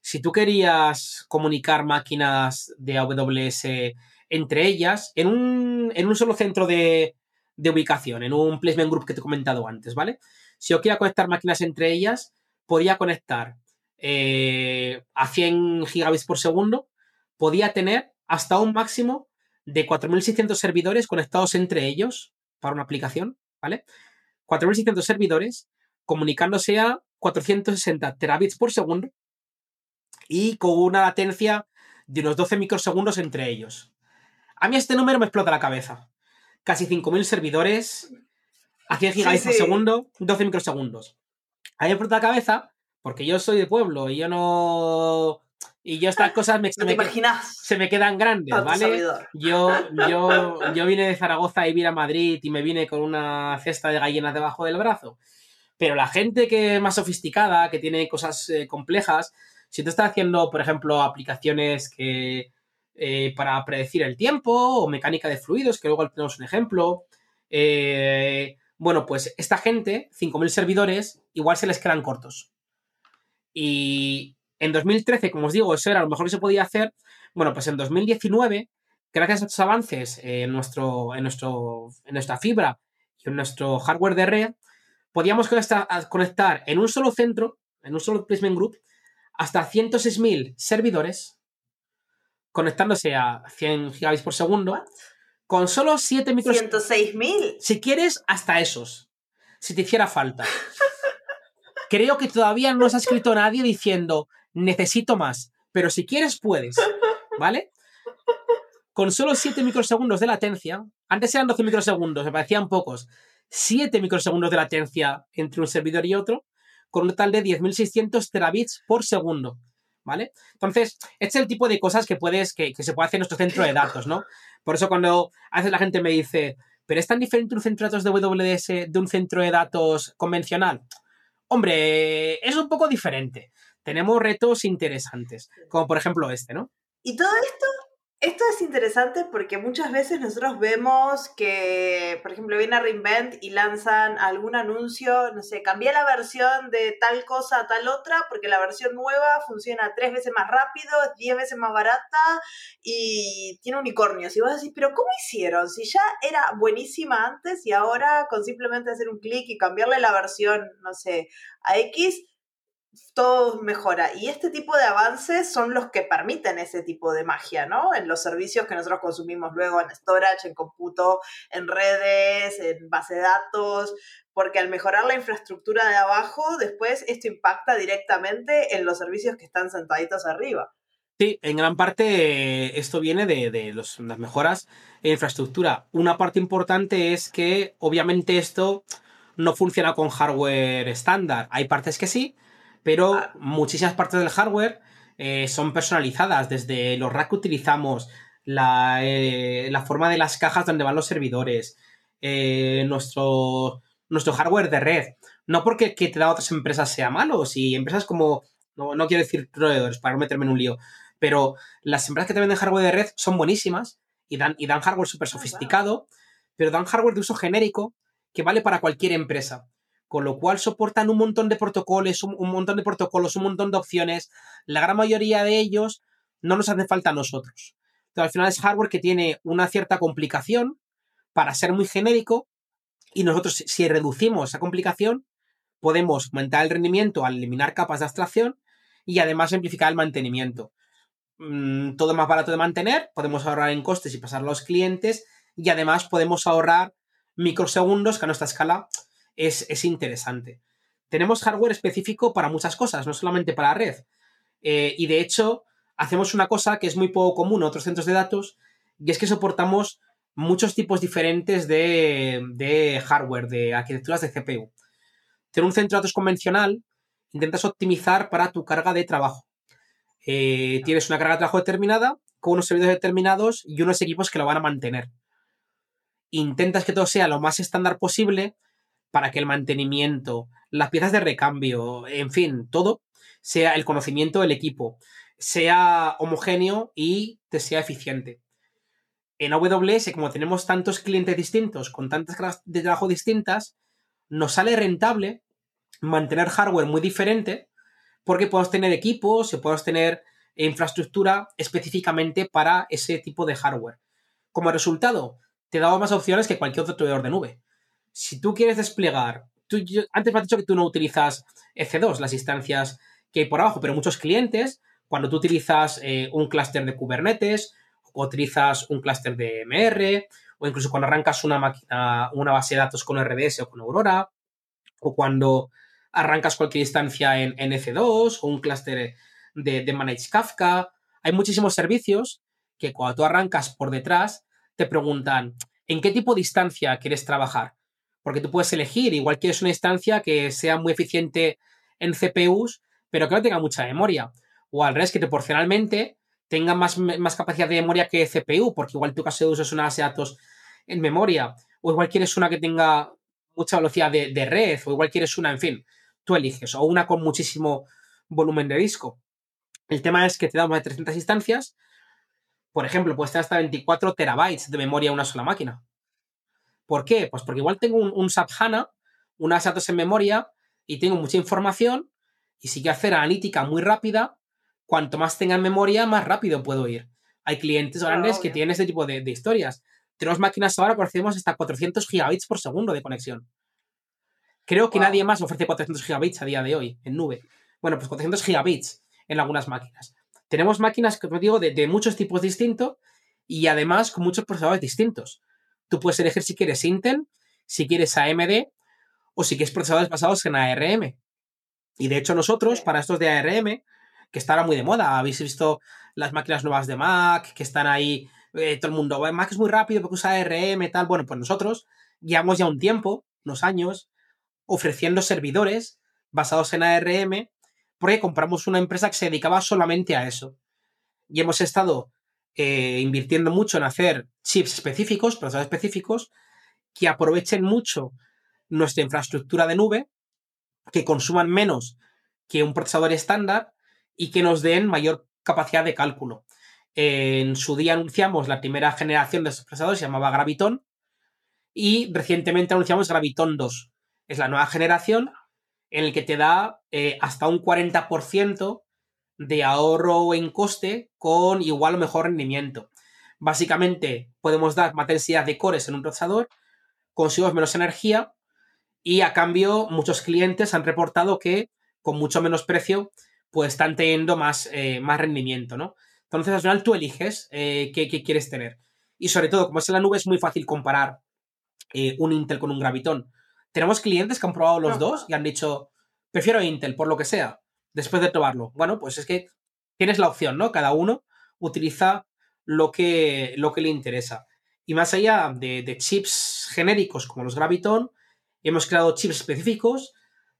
si tú querías comunicar máquinas de AWS entre ellas, en un, en un solo centro de, de, ubicación, en un placement group que te he comentado antes, ¿vale? Si yo quería conectar máquinas entre ellas, podía conectar eh, a 100 gigabits por segundo, podía tener hasta un máximo de 4.600 servidores conectados entre ellos para una aplicación, ¿vale? 4.600 servidores comunicándose a 460 terabits por segundo y con una latencia de unos 12 microsegundos entre ellos. A mí este número me explota la cabeza. Casi 5.000 servidores a 100 gigabits por segundo, 12 microsegundos. A mí me explota la cabeza porque yo soy de pueblo y yo no. Y yo estas cosas me, se, me, se me quedan grandes, ¿vale? Yo, yo, yo vine de Zaragoza a vivir a Madrid y me vine con una cesta de gallinas debajo del brazo. Pero la gente que es más sofisticada, que tiene cosas eh, complejas, si tú estás haciendo, por ejemplo, aplicaciones que eh, para predecir el tiempo o mecánica de fluidos, que luego tenemos un ejemplo, eh, bueno, pues esta gente, 5.000 servidores, igual se les quedan cortos. Y en 2013, como os digo, eso era lo mejor que se podía hacer. Bueno, pues en 2019, gracias a estos avances en, nuestro, en, nuestro, en nuestra fibra y en nuestro hardware de red, podíamos conectar, en un solo centro, en un solo placement group, hasta 106.000 servidores conectándose a 100 gigabits por segundo con solo 7 micros. 106.000. Si quieres, hasta esos. Si te hiciera falta. Creo que todavía no nos ha escrito nadie diciendo necesito más, pero si quieres puedes, ¿vale? Con solo 7 microsegundos de latencia, antes eran 12 microsegundos, me parecían pocos, 7 microsegundos de latencia entre un servidor y otro, con un total de 10.600 terabits por segundo. ¿Vale? Entonces, este es el tipo de cosas que puedes, que, que se puede hacer en nuestro centro de datos, ¿no? Por eso cuando a veces la gente me dice, ¿pero es tan diferente un centro de datos de WS de un centro de datos convencional? Hombre, es un poco diferente. Tenemos retos interesantes, como por ejemplo este, ¿no? Y todo esto, esto es interesante porque muchas veces nosotros vemos que, por ejemplo, viene a Reinvent y lanzan algún anuncio, no sé, cambié la versión de tal cosa a tal otra porque la versión nueva funciona tres veces más rápido, es diez veces más barata y tiene unicornios. Y vos decís, pero ¿cómo hicieron? Si ya era buenísima antes y ahora con simplemente hacer un clic y cambiarle la versión, no sé, a X, todo mejora. Y este tipo de avances son los que permiten ese tipo de magia, ¿no? En los servicios que nosotros consumimos luego en storage, en computo, en redes, en base de datos, porque al mejorar la infraestructura de abajo, después esto impacta directamente en los servicios que están sentaditos arriba. Sí, en gran parte esto viene de, las mejoras en infraestructura. Una parte importante es que obviamente esto no funciona con hardware estándar. Hay partes que sí, pero Ah. muchísimas partes del hardware eh, son personalizadas, desde los racks que utilizamos, la, eh, la forma de las cajas donde van los servidores, eh, nuestro, nuestro hardware de red. No porque que te da otras empresas sea malo, si empresas como, no, no quiero decir proveedores para no meterme en un lío, pero las empresas que te venden hardware de red son buenísimas y dan, y dan hardware súper sofisticado, pero dan hardware de uso genérico que vale para cualquier empresa. Con lo cual soportan un montón de protocolos, un, montón de protocolos, un montón de opciones. La gran mayoría de ellos no nos hace falta a nosotros. Entonces, al final es hardware que tiene una cierta complicación para ser muy genérico y nosotros, si- si reducimos esa complicación, podemos aumentar el rendimiento al eliminar capas de abstracción y además simplificar el mantenimiento. Mm, todo más barato de mantener, podemos ahorrar en costes y pasarlo a los clientes y además podemos ahorrar microsegundos que a nuestra escala es, es interesante. Tenemos hardware específico para muchas cosas, no solamente para la red. Eh, y de hecho, hacemos una cosa que es muy poco común en otros centros de datos, y es que soportamos muchos tipos diferentes de, de hardware, de arquitecturas de CPU. Tener un centro de datos convencional, intentas optimizar para tu carga de trabajo. Eh, tienes una carga de trabajo determinada, con unos servidores determinados y unos equipos que lo van a mantener. Intentas que todo sea lo más estándar posible para que el mantenimiento, las piezas de recambio, en fin, todo sea el conocimiento del equipo, sea homogéneo y te sea eficiente. En AWS, como tenemos tantos clientes distintos, con tantas cargas de trabajo distintas, nos sale rentable mantener hardware muy diferente porque podemos tener equipos y podemos tener infraestructura específicamente para ese tipo de hardware. Como resultado, te damos más opciones que cualquier otro proveedor de nube. Si tú quieres desplegar, tú, antes me has dicho que tú no utilizas EC2, las instancias que hay por abajo, pero muchos clientes, cuando tú utilizas eh, un clúster de Kubernetes, o utilizas un clúster de MR, o incluso cuando arrancas una máquina, una base de datos con RDS o con Aurora, o cuando arrancas cualquier instancia en, en EC2 o un clúster de Managed Kafka. Hay muchísimos servicios que cuando tú arrancas por detrás te preguntan en qué tipo de instancia quieres trabajar. Porque tú puedes elegir, igual quieres una instancia que sea muy eficiente en CPUs, pero que no tenga mucha memoria. O al revés, que proporcionalmente tenga más, más capacidad de memoria que CPU, porque igual tu caso de es una base de datos en memoria. O igual quieres una que tenga mucha velocidad de, de red, o igual quieres una, en fin, tú eliges, o una con muchísimo volumen de disco. El tema es que te da más de 300 instancias. Por ejemplo, puedes tener hasta 24 terabytes de memoria en una sola máquina. ¿Por qué? Pues porque igual tengo un, un SAP HANA, unas datos en memoria y tengo mucha información y si quiero hacer analítica muy rápida, cuanto más tenga en memoria, más rápido puedo ir. Hay clientes Claro, grandes que tienen este tipo de, de historias. Tenemos máquinas ahora que ofrecemos hasta 400 gigabits por segundo de conexión. Creo que Wow. nadie más ofrece 400 gigabits a día de hoy en nube. Bueno, pues 400 gigabits en algunas máquinas. Tenemos máquinas, como digo, de, de muchos tipos distintos y además con muchos procesadores distintos. Tú puedes elegir si quieres Intel, si quieres AMD o si quieres procesadores basados en ARM. Y de hecho nosotros, para estos de ARM, que está ahora muy de moda, habéis visto las máquinas nuevas de Mac, que están ahí, eh, todo el mundo, "Bueno, Mac es muy rápido porque usa ARM y tal. Bueno, pues nosotros llevamos ya un tiempo, unos años, ofreciendo servidores basados en ARM porque compramos una empresa que se dedicaba solamente a eso. Y hemos estado eh, invirtiendo mucho en hacer chips específicos, procesadores específicos, que aprovechen mucho nuestra infraestructura de nube, que consuman menos que un procesador estándar y que nos den mayor capacidad de cálculo. En su día anunciamos la primera generación de estos procesadores, se llamaba Graviton, y recientemente anunciamos Graviton 2. Es la nueva generación en el que te da eh, hasta un 40% de ahorro en coste con igual o mejor rendimiento. Básicamente podemos dar más densidad de cores en un procesador, conseguimos menos energía y a cambio muchos clientes han reportado que con mucho menos precio pues están teniendo más, eh, más rendimiento, ¿no? Entonces al final tú eliges eh, qué, qué quieres tener. Y sobre todo, como es en la nube, es muy fácil comparar eh, un Intel con un Graviton. Tenemos clientes que han probado los dos y han dicho, prefiero Intel, por lo que sea, después de probarlo. Bueno, pues es que tienes la opción, ¿no? Cada uno utiliza lo que, lo que le interesa. Y más allá de, chips genéricos como los Graviton, hemos creado chips específicos,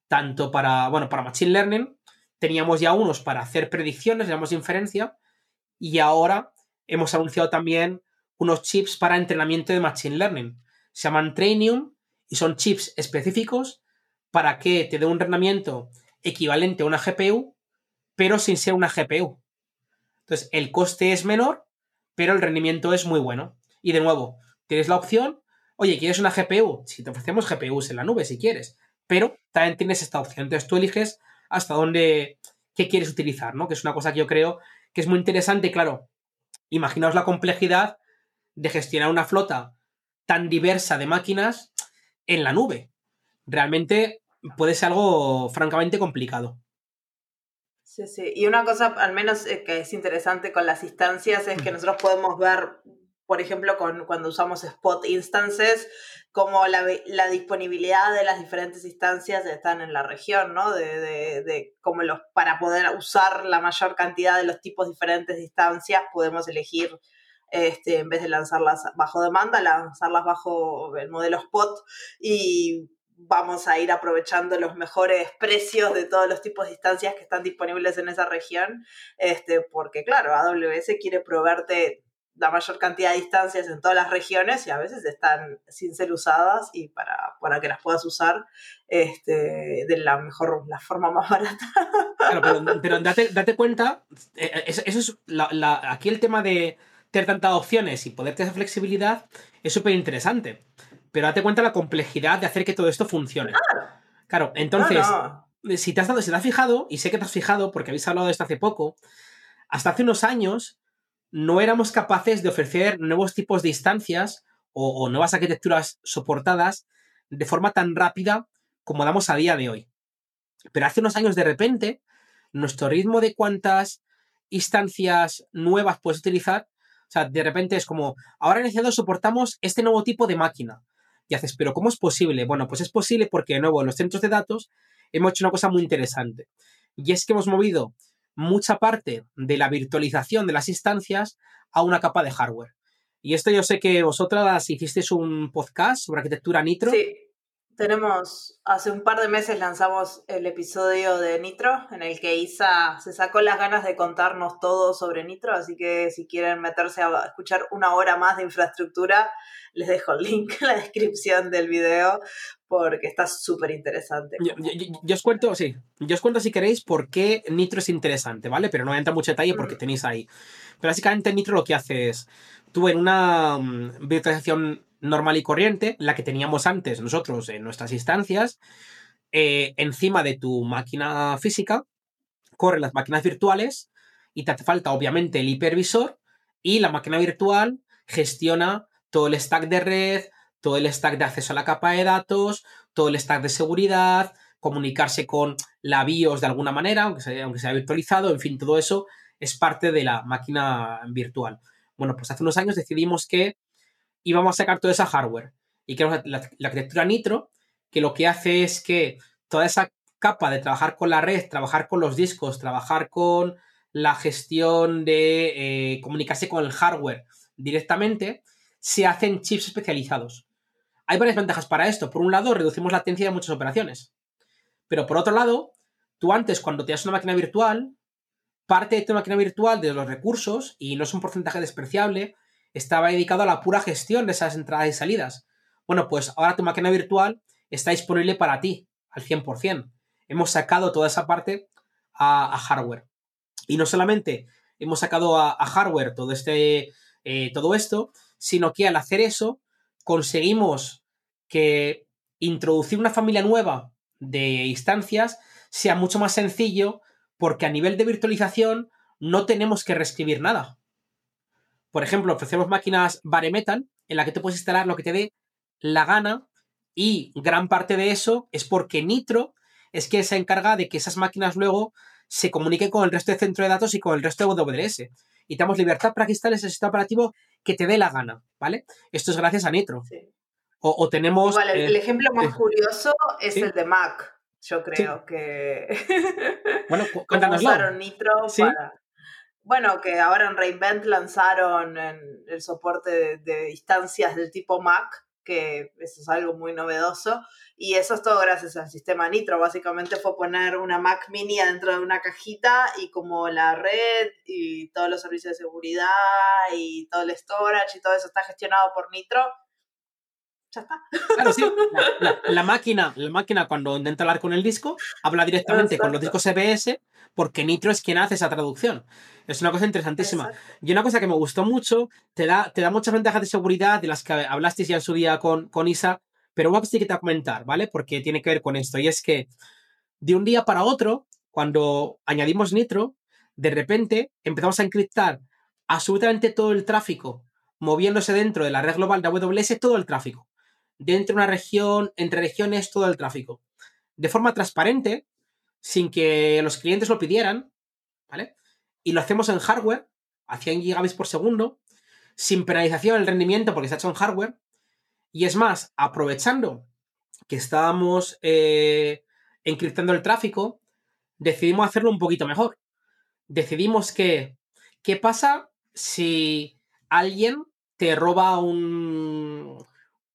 tanto para, bueno, para Machine Learning, teníamos ya unos para hacer predicciones, llamamos inferencia, y ahora hemos anunciado también unos chips para entrenamiento de Machine Learning. Se llaman Trainium y son chips específicos para que te dé un rendimiento equivalente a una GPU, pero sin ser una GPU. Entonces, el coste es menor, pero el rendimiento es muy bueno. Y de nuevo, tienes la opción, oye, ¿quieres una GPU? Si te ofrecemos GPUs en la nube, si quieres, pero también tienes esta opción. Entonces, tú eliges hasta dónde, qué quieres utilizar, ¿no? Que es una cosa que yo creo que es muy interesante. Claro, imaginaos la complejidad de gestionar una flota tan diversa de máquinas en la nube. Realmente puede ser algo francamente complicado. Sí, sí. Y una cosa, al menos eh, que es interesante con las instancias, es que nosotros podemos ver, por ejemplo, con, cuando usamos spot instances, como la, disponibilidad de las diferentes instancias están en la región, ¿no? De, de, de como los, para poder usar la mayor cantidad de los tipos diferentes de instancias, podemos elegir este, en vez de lanzarlas bajo demanda, lanzarlas bajo el modelo spot y vamos a ir aprovechando los mejores precios de todos los tipos de instancias que están disponibles en esa región, este, porque claro, AWS quiere proveerte la mayor cantidad de instancias en todas las regiones y a veces están sin ser usadas y para, para que las puedas usar este, de la mejor, la forma más barata. Claro, pero, date, date, cuenta, eh, eh, eso, es la, aquí el tema de tener tantas opciones y poder tener flexibilidad es súper interesante. Pero date cuenta la complejidad de hacer que todo esto funcione. Claro, entonces, Si, te has dado, si te has fijado, y sé que te has fijado porque habéis hablado de esto hace poco, hasta hace unos años no éramos capaces de ofrecer nuevos tipos de instancias o, o nuevas arquitecturas soportadas de forma tan rápida como damos a día de hoy. Pero hace unos años, de repente, nuestro ritmo de cuántas instancias nuevas puedes utilizar, o sea, de repente es como, ahora en el soportamos este nuevo tipo de máquina. Y haces, pero ¿cómo es posible? Bueno, pues es posible porque, de nuevo, en los centros de datos hemos hecho una cosa muy interesante. Y es que hemos movido mucha parte de la virtualización de las instancias a una capa de hardware. Y esto yo sé que vosotras hicisteis un podcast sobre arquitectura Nitro. Sí, tenemos, hace un par de meses lanzamos el episodio de Nitro, en el que Isa se sacó las ganas de contarnos todo sobre Nitro, así que si quieren meterse a escuchar una hora más de infraestructura, les dejo el link en la descripción del video porque está súper interesante. Yo, os cuento, sí, yo os cuento si queréis por qué Nitro es interesante, ¿vale? Pero no entra mucho detalle porque mm. tenéis ahí. Pero básicamente Nitro lo que hace es, tú en una mm, virtualización normal y corriente, la que teníamos antes nosotros en nuestras instancias, eh, encima de tu máquina física, corren las máquinas virtuales y te hace falta obviamente el hipervisor y la máquina virtual gestiona todo el stack de red, todo el stack de acceso a la capa de datos, todo el stack de seguridad, comunicarse con la BIOS de alguna manera, aunque sea, aunque sea virtualizado, en fin, todo eso es parte de la máquina virtual. Bueno, pues hace unos años decidimos que y vamos a sacar toda esa hardware. Y creamos la, arquitectura Nitro, que lo que hace es que toda esa capa de trabajar con la red, trabajar con los discos, trabajar con la gestión de eh, comunicarse con el hardware directamente, se hacen chips especializados. Hay varias ventajas para esto. Por un lado, reducimos la latencia de muchas operaciones. Pero por otro lado, tú antes, cuando tenías una máquina virtual, parte de tu máquina virtual de los recursos, y no es un porcentaje despreciable, estaba dedicado a la pura gestión de esas entradas y salidas. Bueno, pues ahora tu máquina virtual está disponible para ti al 100%. Hemos sacado toda esa parte a, hardware. Y no solamente hemos sacado a, hardware todo, este, eh, todo esto, sino que al hacer eso conseguimos que introducir una familia nueva de instancias sea mucho más sencillo porque a nivel de virtualización no tenemos que reescribir nada. Por ejemplo, ofrecemos máquinas bare metal en la que te puedes instalar lo que te dé la gana y gran parte de eso es porque Nitro es que se encarga de que esas máquinas luego se comuniquen con el resto del centro de datos y con el resto de AWS. Y tenemos libertad para que instales el sistema operativo que te dé la gana, ¿vale? Esto es gracias a Nitro. O, tenemos... el, eh, ejemplo más curioso es el de Mac. Yo creo que... bueno, cuéntanoslo. Nitro para bueno, que ahora en Reinvent lanzaron el soporte de, instancias del tipo Mac, que eso es algo muy novedoso, Y eso es todo gracias al sistema Nitro. Básicamente fue poner una Mac mini dentro de una cajita y como la red y todos los servicios de seguridad y todo el storage y todo eso está gestionado por Nitro, ya está. Claro, sí. La, máquina, la máquina cuando intenta hablar con el disco, habla directamente con los discos CBS porque Nitro es quien hace esa traducción. Es una cosa interesantísima. Y una cosa que me gustó mucho, te da, te da muchas ventajas de seguridad de las que hablasteis ya en su día con, con Isa, pero una cosa que te voy a comentar, ¿vale? Porque tiene que ver con esto. Y es que de un día para otro, cuando añadimos Nitro, de repente empezamos a encriptar absolutamente todo el tráfico moviéndose dentro de la red global de AWS, todo el tráfico. Dentro de una región, entre regiones, todo el tráfico. De forma transparente, sin que los clientes lo pidieran, ¿vale? Y lo hacemos en hardware, a 100 gigabits por segundo, sin penalización el rendimiento porque se ha hecho en hardware, y es más, aprovechando que estábamos eh, encriptando el tráfico, decidimos hacerlo un poquito mejor. Decidimos que, ¿qué pasa si alguien te roba un,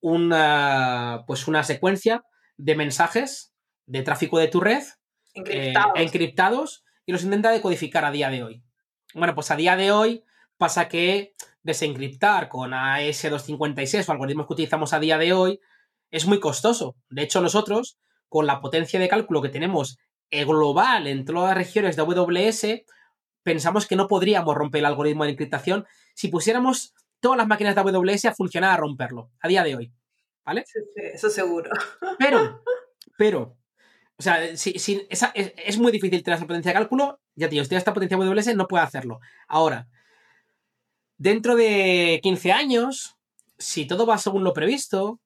una, pues una secuencia de mensajes de tráfico de tu red eh, encriptados. y los intenta decodificar a día de hoy? Bueno, pues a día de hoy pasa que desencriptar con AS256 o algoritmos que utilizamos a día de hoy es muy costoso. De hecho, nosotros, con la potencia de cálculo que tenemos eh, global en todas las regiones de AWS, pensamos que no podríamos romper el algoritmo de encriptación si pusiéramos todas las máquinas de AWS a funcionar a romperlo, a día de hoy. ¿Vale? Sí, sí, eso seguro. Pero, pero, o sea, si, es, muy difícil tener esa potencia de cálculo, ya tío, si tienes esta potencia de AWS no puede hacerlo. Ahora, Dentro de 15 años, si todo va según lo previsto,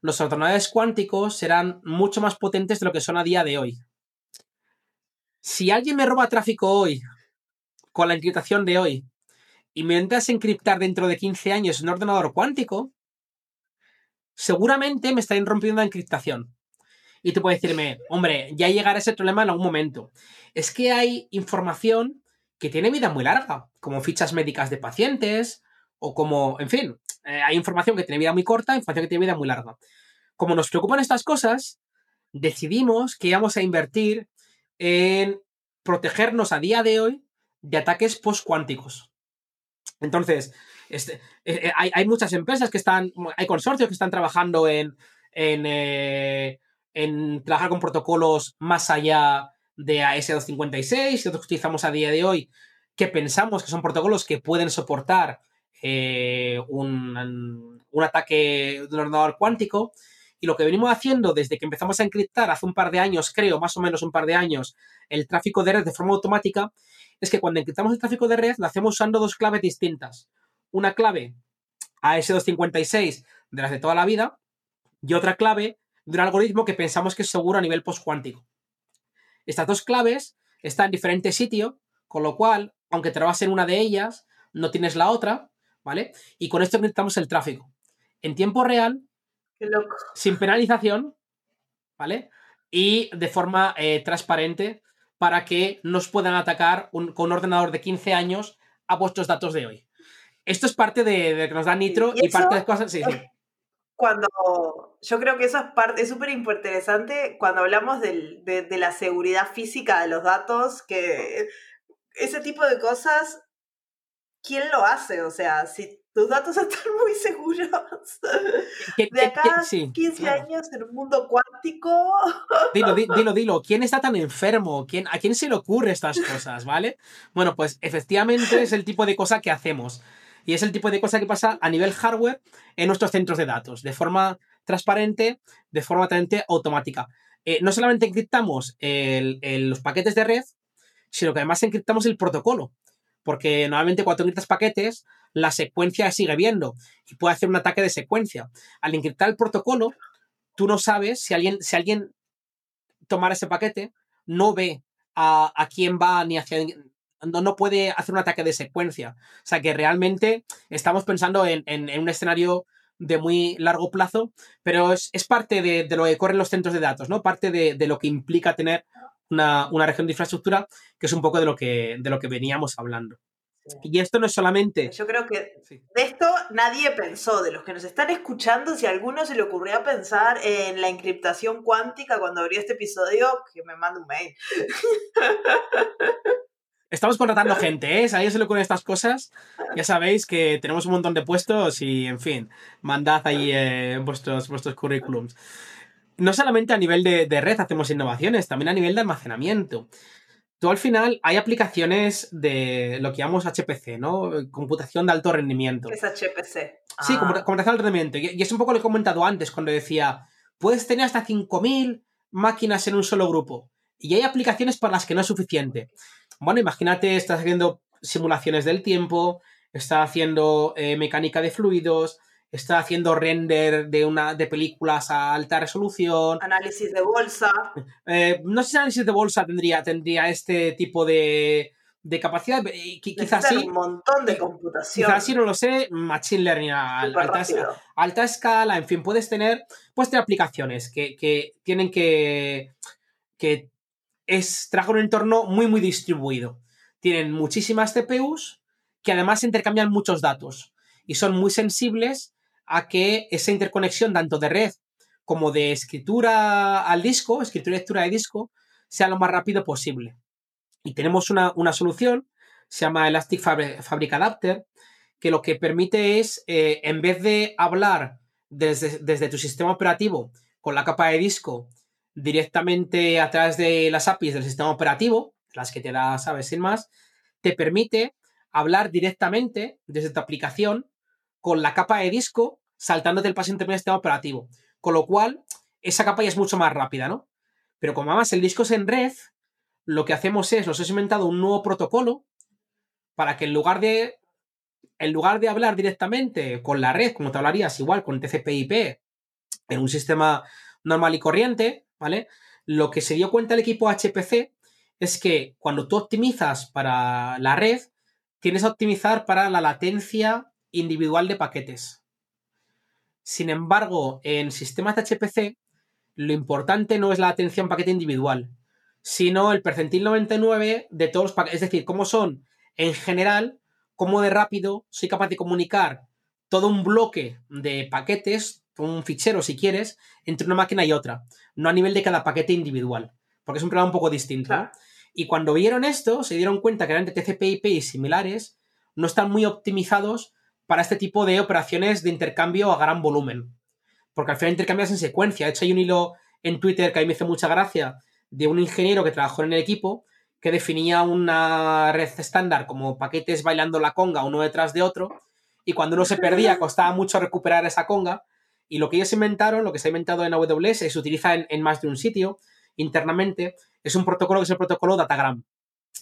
los ordenadores cuánticos serán mucho más potentes de lo que son a día de hoy. Si alguien me roba tráfico hoy, con la encriptación de hoy, intentas encriptar dentro de 15 años en un ordenador cuántico, seguramente me estarán rompiendo la encriptación. Y tú puedes decirme, hombre, ya llegará ese problema en algún momento. Es que hay información que tiene vida muy larga, como fichas médicas de pacientes o como, en fin, eh, hay información que tiene vida muy corta, información que tiene vida muy larga. Como nos preocupan estas cosas, decidimos que íbamos a invertir en protegernos a día de hoy de ataques postcuánticos. Entonces, este, eh, eh, hay, muchas empresas que están, hay consorcios que están trabajando en, en, en trabajar con protocolos más allá de AS256 y otros utilizamos a día de hoy que pensamos que son protocolos que pueden soportar eh, un, ataque de un ordenador cuántico. Y lo que venimos haciendo desde que empezamos a encriptar hace un par de años, creo, más o menos un par de años, el tráfico de red de forma automática, es que cuando encriptamos el tráfico de red lo hacemos usando dos claves distintas. Una clave AS256 de las de toda la vida y otra clave de un algoritmo que pensamos que es seguro a nivel postcuántico. Estas dos claves están en diferentes sitios, con lo cual, aunque trabajes en una de ellas, no tienes la otra, ¿vale? Y con esto necesitamos el tráfico. En tiempo real, sin penalización, ¿vale? Y de forma eh, transparente para que nos puedan atacar con un ordenador de 15 años a vuestros datos de hoy. Esto es parte de, de que nos da Nitro y, parte de cosas. Sí, sí cuando yo creo que eso es parte, es súper interesante cuando hablamos de, la seguridad física de los datos, que ese tipo de cosas, ¿quién lo hace? O sea, si tus datos están muy seguros, de acá 15 años en un mundo cuántico. Dilo, dilo, dilo, ¿quién está tan enfermo? ¿Quién, ¿A quién se le ocurre estas cosas, vale? Bueno, pues efectivamente es el tipo de cosa que hacemos. Y es el tipo de cosa que pasa a nivel hardware en nuestros centros de datos, de forma transparente, de forma totalmente automática. Eh, no solamente encriptamos los paquetes de red, sino que además encriptamos el protocolo. Porque normalmente cuando encriptas paquetes, la secuencia sigue viendo y puede hacer un ataque de secuencia. Al encriptar el protocolo, tú no sabes si alguien, si alguien tomara ese paquete, no ve a, a quién va ni hacia no, puede hacer un ataque de secuencia. O sea que realmente estamos pensando en, un escenario de muy largo plazo, pero es, parte de, lo que corren los centros de datos, ¿no? Parte de, lo que implica tener una, región de infraestructura, que es un poco de lo que, de lo que veníamos hablando. Y esto no es solamente... Yo creo que de esto nadie pensó, de los que nos están escuchando, si a alguno se le ocurrió pensar en la encriptación cuántica cuando abrió este episodio, que me mande un mail. Estamos contratando gente, ¿eh? Si a alguien se le ocurren estas cosas, ya sabéis que tenemos un montón de puestos y, en fin, mandad ahí eh, vuestros, vuestros currículums. No solamente a nivel de, de red hacemos innovaciones, también a nivel de almacenamiento. Tú al final hay aplicaciones de lo que llamamos HPC, ¿no? Computación de alto rendimiento. ¿Qué es HPC? Sí, ah. computación de alto rendimiento. Y es un poco lo que he comentado antes cuando decía, puedes tener hasta 5.000 máquinas en un solo grupo. Y hay aplicaciones para las que no es suficiente. Bueno, imagínate, estás haciendo simulaciones del tiempo, estás haciendo eh, mecánica de fluidos, está haciendo render de una de películas a alta resolución. Análisis de bolsa. Eh, no sé si análisis de bolsa tendría, tendría este tipo de, de capacidad. Quizás sí. un montón de computación. Quizás sí, no lo sé. Machine learning a alta, escala. En fin, puedes tener, puedes tener aplicaciones que, que tienen que. que es, trabajan un entorno muy, muy distribuido. Tienen muchísimas CPUs que además intercambian muchos datos y son muy sensibles a que esa interconexión tanto de red como de escritura al disco, escritura y lectura de disco, sea lo más rápido posible. Y tenemos una, solución, se llama Elastic Fabric, Adapter, que lo que permite es, eh, en vez de hablar desde, desde, tu sistema operativo con la capa de disco directamente a través de las APIs del sistema operativo, las que te da, sabes, sin más, te permite hablar directamente desde tu aplicación con la capa de disco saltándote el paso intermedio del sistema operativo. Con lo cual, esa capa ya es mucho más rápida, ¿no? Pero como además el disco es en red, lo que hacemos es, nos hemos inventado un nuevo protocolo para que en lugar de, en lugar de hablar directamente con la red, como te hablarías igual con TCP/IP en un sistema normal y corriente, ¿vale? Lo que se dio cuenta el equipo HPC es que cuando tú optimizas para la red, tienes que optimizar para la latencia individual de paquetes. Sin embargo, en sistemas de HPC, lo importante no es la atención paquete individual, sino el percentil 99 de todos los paquetes. Es decir, cómo son, en general, cómo de rápido soy capaz de comunicar todo un bloque de paquetes, un fichero si quieres, entre una máquina y otra, no a nivel de cada paquete individual, porque es un problema un poco distinto. Y cuando vieron esto, se dieron cuenta que eran de TCP/IP y similares, no están muy optimizados para este tipo de operaciones de intercambio a gran volumen. Porque al final intercambias en secuencia. De hecho, hay un hilo en Twitter que a mí me hizo mucha gracia de un ingeniero que trabajó en el equipo que definía una red estándar como paquetes bailando la conga uno detrás de otro y cuando uno se perdía costaba mucho recuperar esa conga y lo que ellos inventaron, lo que se ha inventado en AWS, se utiliza en, más de un sitio internamente, es un protocolo que es el protocolo Datagram.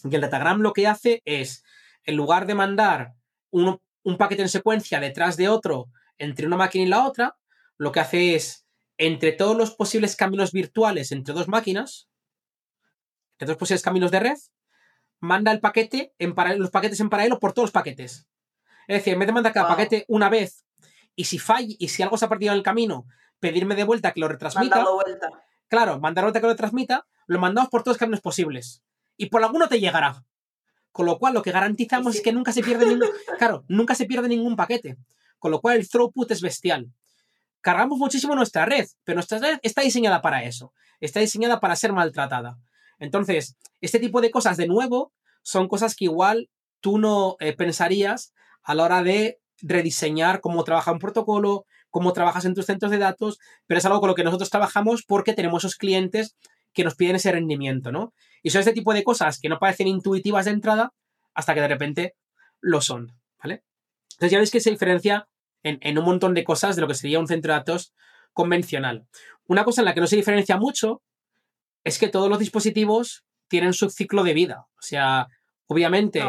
Y el Datagram lo que hace es, en lugar de mandar uno, un paquete en secuencia detrás de otro entre una máquina y la otra, lo que hace es, entre todos los posibles caminos virtuales entre dos máquinas, entre dos posibles caminos de red, manda el paquete en los paquetes en paralelo por todos los paquetes. Es decir, en vez de mandar cada paquete una vez y si falla y si algo se ha perdido en el camino, pedirme de vuelta que lo retransmita. Vuelta. Claro, mandar vuelta que lo retransmita, lo mandamos por todos los caminos posibles. Y por alguno te llegará. Con lo cual, lo que garantizamos es que nunca se pierde ningún. Claro, nunca se pierde ningún paquete. Con lo cual, el throughput es bestial. Cargamos muchísimo nuestra red, pero nuestra red está diseñada para eso. Está diseñada para ser maltratada. Entonces, este tipo de cosas, de nuevo, son cosas que igual tú no eh, pensarías a la hora de rediseñar cómo trabaja un protocolo, cómo trabajas en tus centros de datos, pero es algo con lo que nosotros trabajamos porque tenemos esos clientes que nos piden ese rendimiento, ¿no? Y son este tipo de cosas que no parecen intuitivas de entrada hasta que de repente lo son, ¿vale? Entonces ya veis que se diferencia en, un montón de cosas de lo que sería un centro de datos convencional. Una cosa en la que no se diferencia mucho es que todos los dispositivos tienen su ciclo de vida. O sea, obviamente,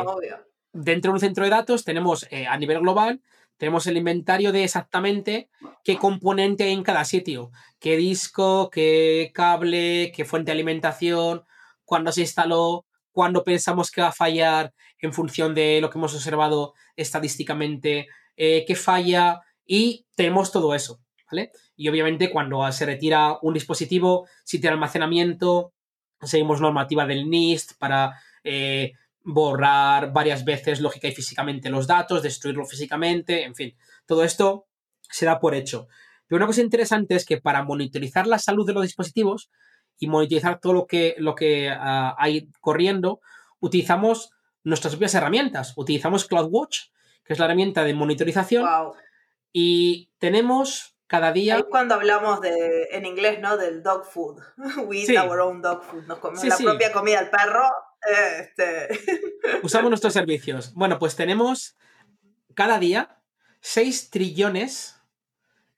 dentro de un centro de datos tenemos eh, a nivel global, tenemos el inventario de exactamente qué componente hay en cada sitio, qué disco, qué cable, qué fuente de alimentación, cuándo se instaló, cuándo pensamos que va a fallar en función de lo que hemos observado estadísticamente, eh, qué falla y tenemos todo eso, ¿vale? Y obviamente cuando se retira un dispositivo, si tiene almacenamiento, seguimos normativa del NIST para eh, borrar varias veces lógica y físicamente los datos, destruirlo físicamente, en fin, todo esto se da por hecho. Pero una cosa interesante es que para monitorizar la salud de los dispositivos y monitorizar todo lo que, lo que ah, hay corriendo, utilizamos nuestras propias herramientas. Utilizamos CloudWatch, que es la herramienta de monitorización, y tenemos cada día. cuando hablamos de, en inglés, ¿no? Del dog food. We eat our own dog food. Nos comemos la propia comida al perro. Este... Usamos nuestros servicios. Bueno, pues tenemos cada día 6 trillones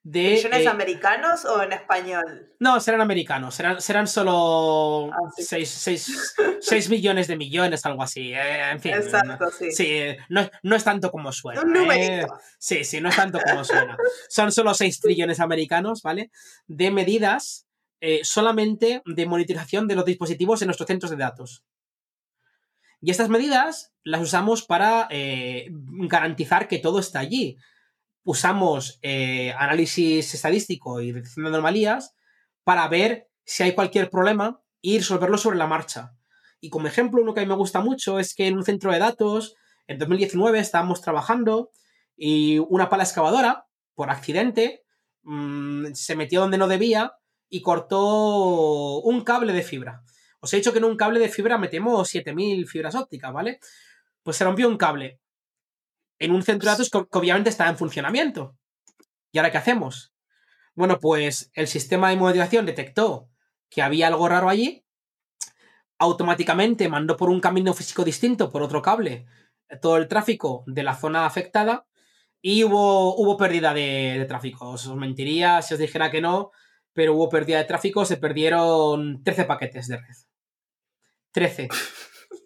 de... ¿Millones eh, americanos o en español? No, serán americanos. Serán, serán solo 6 ah, millones de millones, algo así. Eh, en fin. Exacto, sí. Sí, eh, no, no, es tanto como suena. Un numerito. Sí, sí, no es tanto como suena. Son solo 6 trillones americanos, ¿vale? De medidas solamente de monitorización de los dispositivos en nuestros centros de datos. Y estas medidas las usamos para garantizar que todo está allí usamos eh, análisis estadístico y detección de anomalías para ver si hay cualquier problema y resolverlo sobre la marcha. Y como ejemplo, uno que a mí me gusta mucho es que en un centro de datos, en 2019 estábamos trabajando y una pala excavadora, por accidente, mm, se metió donde no debía y cortó un cable de fibra. Os he dicho que en un cable de fibra metemos 7000 fibras ópticas, ¿vale? Pues se rompió un cable en un centro de datos que, obviamente está en funcionamiento. ¿Y ahora qué hacemos? Bueno, pues el sistema de moderación detectó que había algo raro allí, automáticamente mandó por un camino físico distinto, por otro cable, todo el tráfico de la zona afectada y hubo, hubo pérdida de, de tráfico. Os mentiría si os dijera que no, pero hubo pérdida de tráfico, se perdieron 13 paquetes de red. 13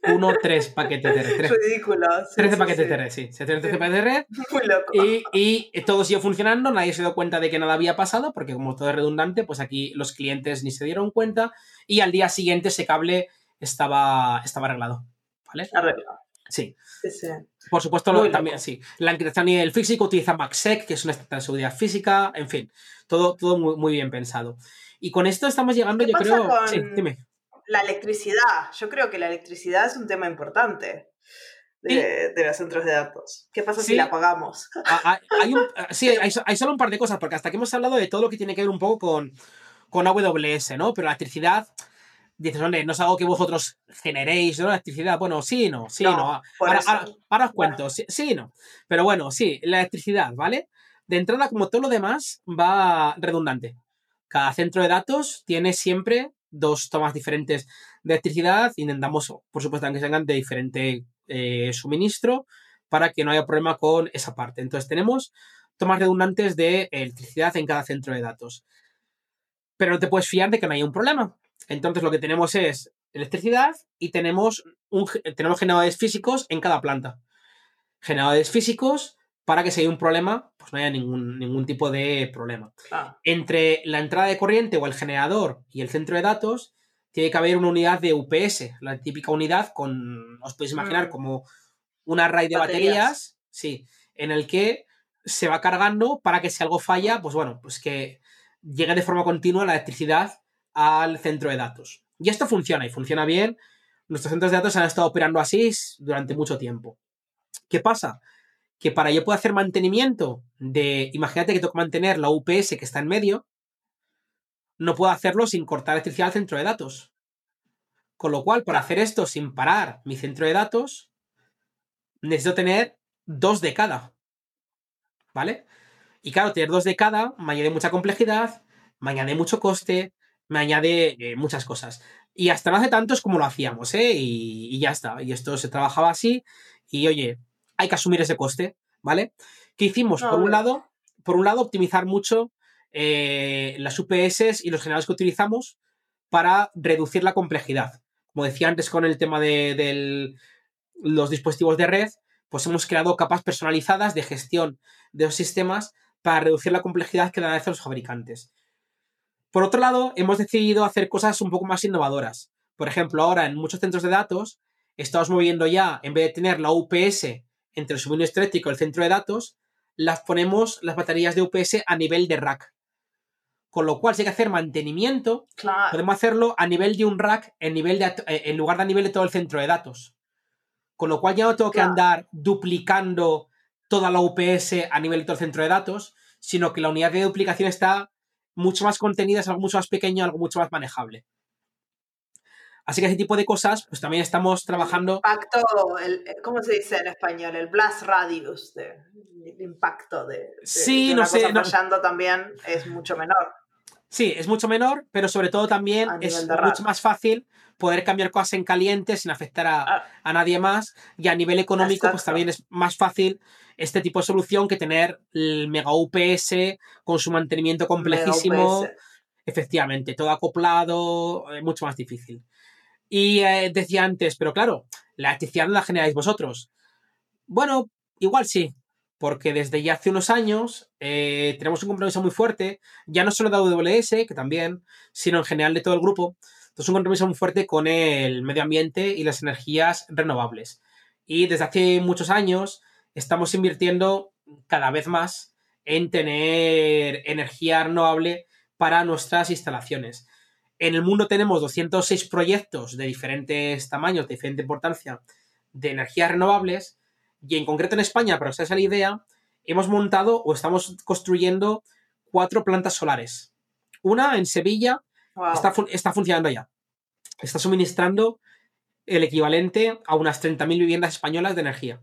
uno, tres paquetes de red. Ridículo. 13 paquetes de red, sí. 13 paquetes de red. Muy loco. Y, todo siguió funcionando, nadie se dio cuenta de que nada había pasado, porque como todo es redundante, pues aquí los clientes ni se dieron cuenta. Y al día siguiente ese cable estaba, estaba arreglado. ¿Vale? Arreglado. Sí. sí, Por supuesto, también, sí. La encriptación y el físico utiliza MACSEC, que es una estrategia de seguridad física, en fin, todo, todo muy, muy bien pensado. Y con esto estamos llegando, yo creo. Sí, dime la electricidad. Yo creo que la electricidad es un tema importante de, los centros de datos. ¿Qué pasa si la apagamos? Ah, ah, hay ah, sí, hay, solo un par de cosas, porque hasta que hemos hablado de todo lo que tiene que ver un poco con, con AWS, ¿no? Pero la electricidad, dices, hombre, no es algo que vosotros generéis, ¿no? La electricidad, bueno, sí, no, sí, no. Ahora, os cuento, sí, sí, no. Pero bueno, sí, la electricidad, ¿vale? De entrada, como todo lo demás, va redundante. Cada centro de datos tiene siempre dos tomas diferentes de electricidad. Intentamos, por supuesto, que sean de diferente eh, suministro para que no haya problema con esa parte. Entonces tenemos tomas redundantes de electricidad en cada centro de datos. Pero no te puedes fiar de que no haya un problema. Entonces lo que tenemos es electricidad y tenemos, un, tenemos generadores físicos en cada planta. Generadores físicos para que si hay un problema, pues no haya ningún, ningún tipo de problema. Entre la entrada de corriente o el generador y el centro de datos, tiene que haber una unidad de UPS, la típica unidad con, os podéis imaginar, mm. como un array de baterías. sí, en el que se va cargando para que si algo falla, pues bueno, pues que llegue de forma continua la electricidad al centro de datos. Y esto funciona y funciona bien. Nuestros centros de datos han estado operando así durante mucho tiempo. ¿Qué pasa? Que para yo pueda hacer mantenimiento de, imagínate que tengo que mantener la UPS que está en medio, no puedo hacerlo sin cortar electricidad al centro de datos. Con lo cual, para hacer esto sin parar mi centro de datos, necesito tener dos de cada. ¿Vale? Y claro, tener dos de cada me añade mucha complejidad, me añade mucho coste, me añade eh, muchas cosas. Y hasta no hace tanto es como lo hacíamos, ¿eh? Y, y ya está. Y esto se trabajaba así. Y oye, hay que asumir ese coste, ¿vale? ¿Qué hicimos? por, un lado, por un lado, optimizar mucho eh, las UPS y los generadores que utilizamos para reducir la complejidad. Como decía antes con el tema de, los dispositivos de red, pues hemos creado capas personalizadas de gestión de los sistemas para reducir la complejidad que dan a veces los fabricantes. Por otro lado, hemos decidido hacer cosas un poco más innovadoras. Por ejemplo, ahora en muchos centros de datos estamos moviendo ya, en vez de tener la UPS entre el suministro eléctrico y el centro de datos, las ponemos las baterías de UPS a nivel de rack. Con lo cual, si hay que hacer mantenimiento, podemos hacerlo a nivel de un rack en, nivel de, eh, en lugar de a nivel de todo el centro de datos. con lo cual ya no tengo que andar duplicando toda la UPS a nivel de todo el centro de datos, sino que la unidad de duplicación está mucho más contenida, es algo mucho más pequeño, algo mucho más manejable. Así que ese tipo de cosas, pues también estamos trabajando. impacto, el, ¿cómo se dice en español? El blast radius, de, el impacto de, de- Sí, de no una sé, cosa no- fallando también es mucho menor. Sí, es mucho menor, pero sobre todo también es mucho más fácil poder cambiar cosas en caliente sin afectar a, Ah. a nadie más. Y a nivel económico, pues también es más fácil este tipo de solución que tener el mega UPS con su mantenimiento complejísimo. Efectivamente, todo acoplado, eh, mucho más difícil. Y eh, decía antes, pero claro, la electricidad no la generáis vosotros. Bueno, igual sí, porque desde ya hace unos años eh, tenemos un compromiso muy fuerte, ya no solo de AWS, que también, sino en general de todo el grupo. Entonces, un compromiso muy fuerte con el medio ambiente y las energías renovables. Y desde hace muchos años estamos invirtiendo cada vez más en tener energía renovable para nuestras instalaciones. En el mundo tenemos 206 proyectos de diferentes tamaños, de diferente importancia, de energías renovables. Y en concreto en España, para que os la idea, hemos montado o estamos construyendo cuatro plantas solares. Una en Sevilla Wow. está, está funcionando ya. Está suministrando el equivalente a unas 30.000 viviendas españolas de energía.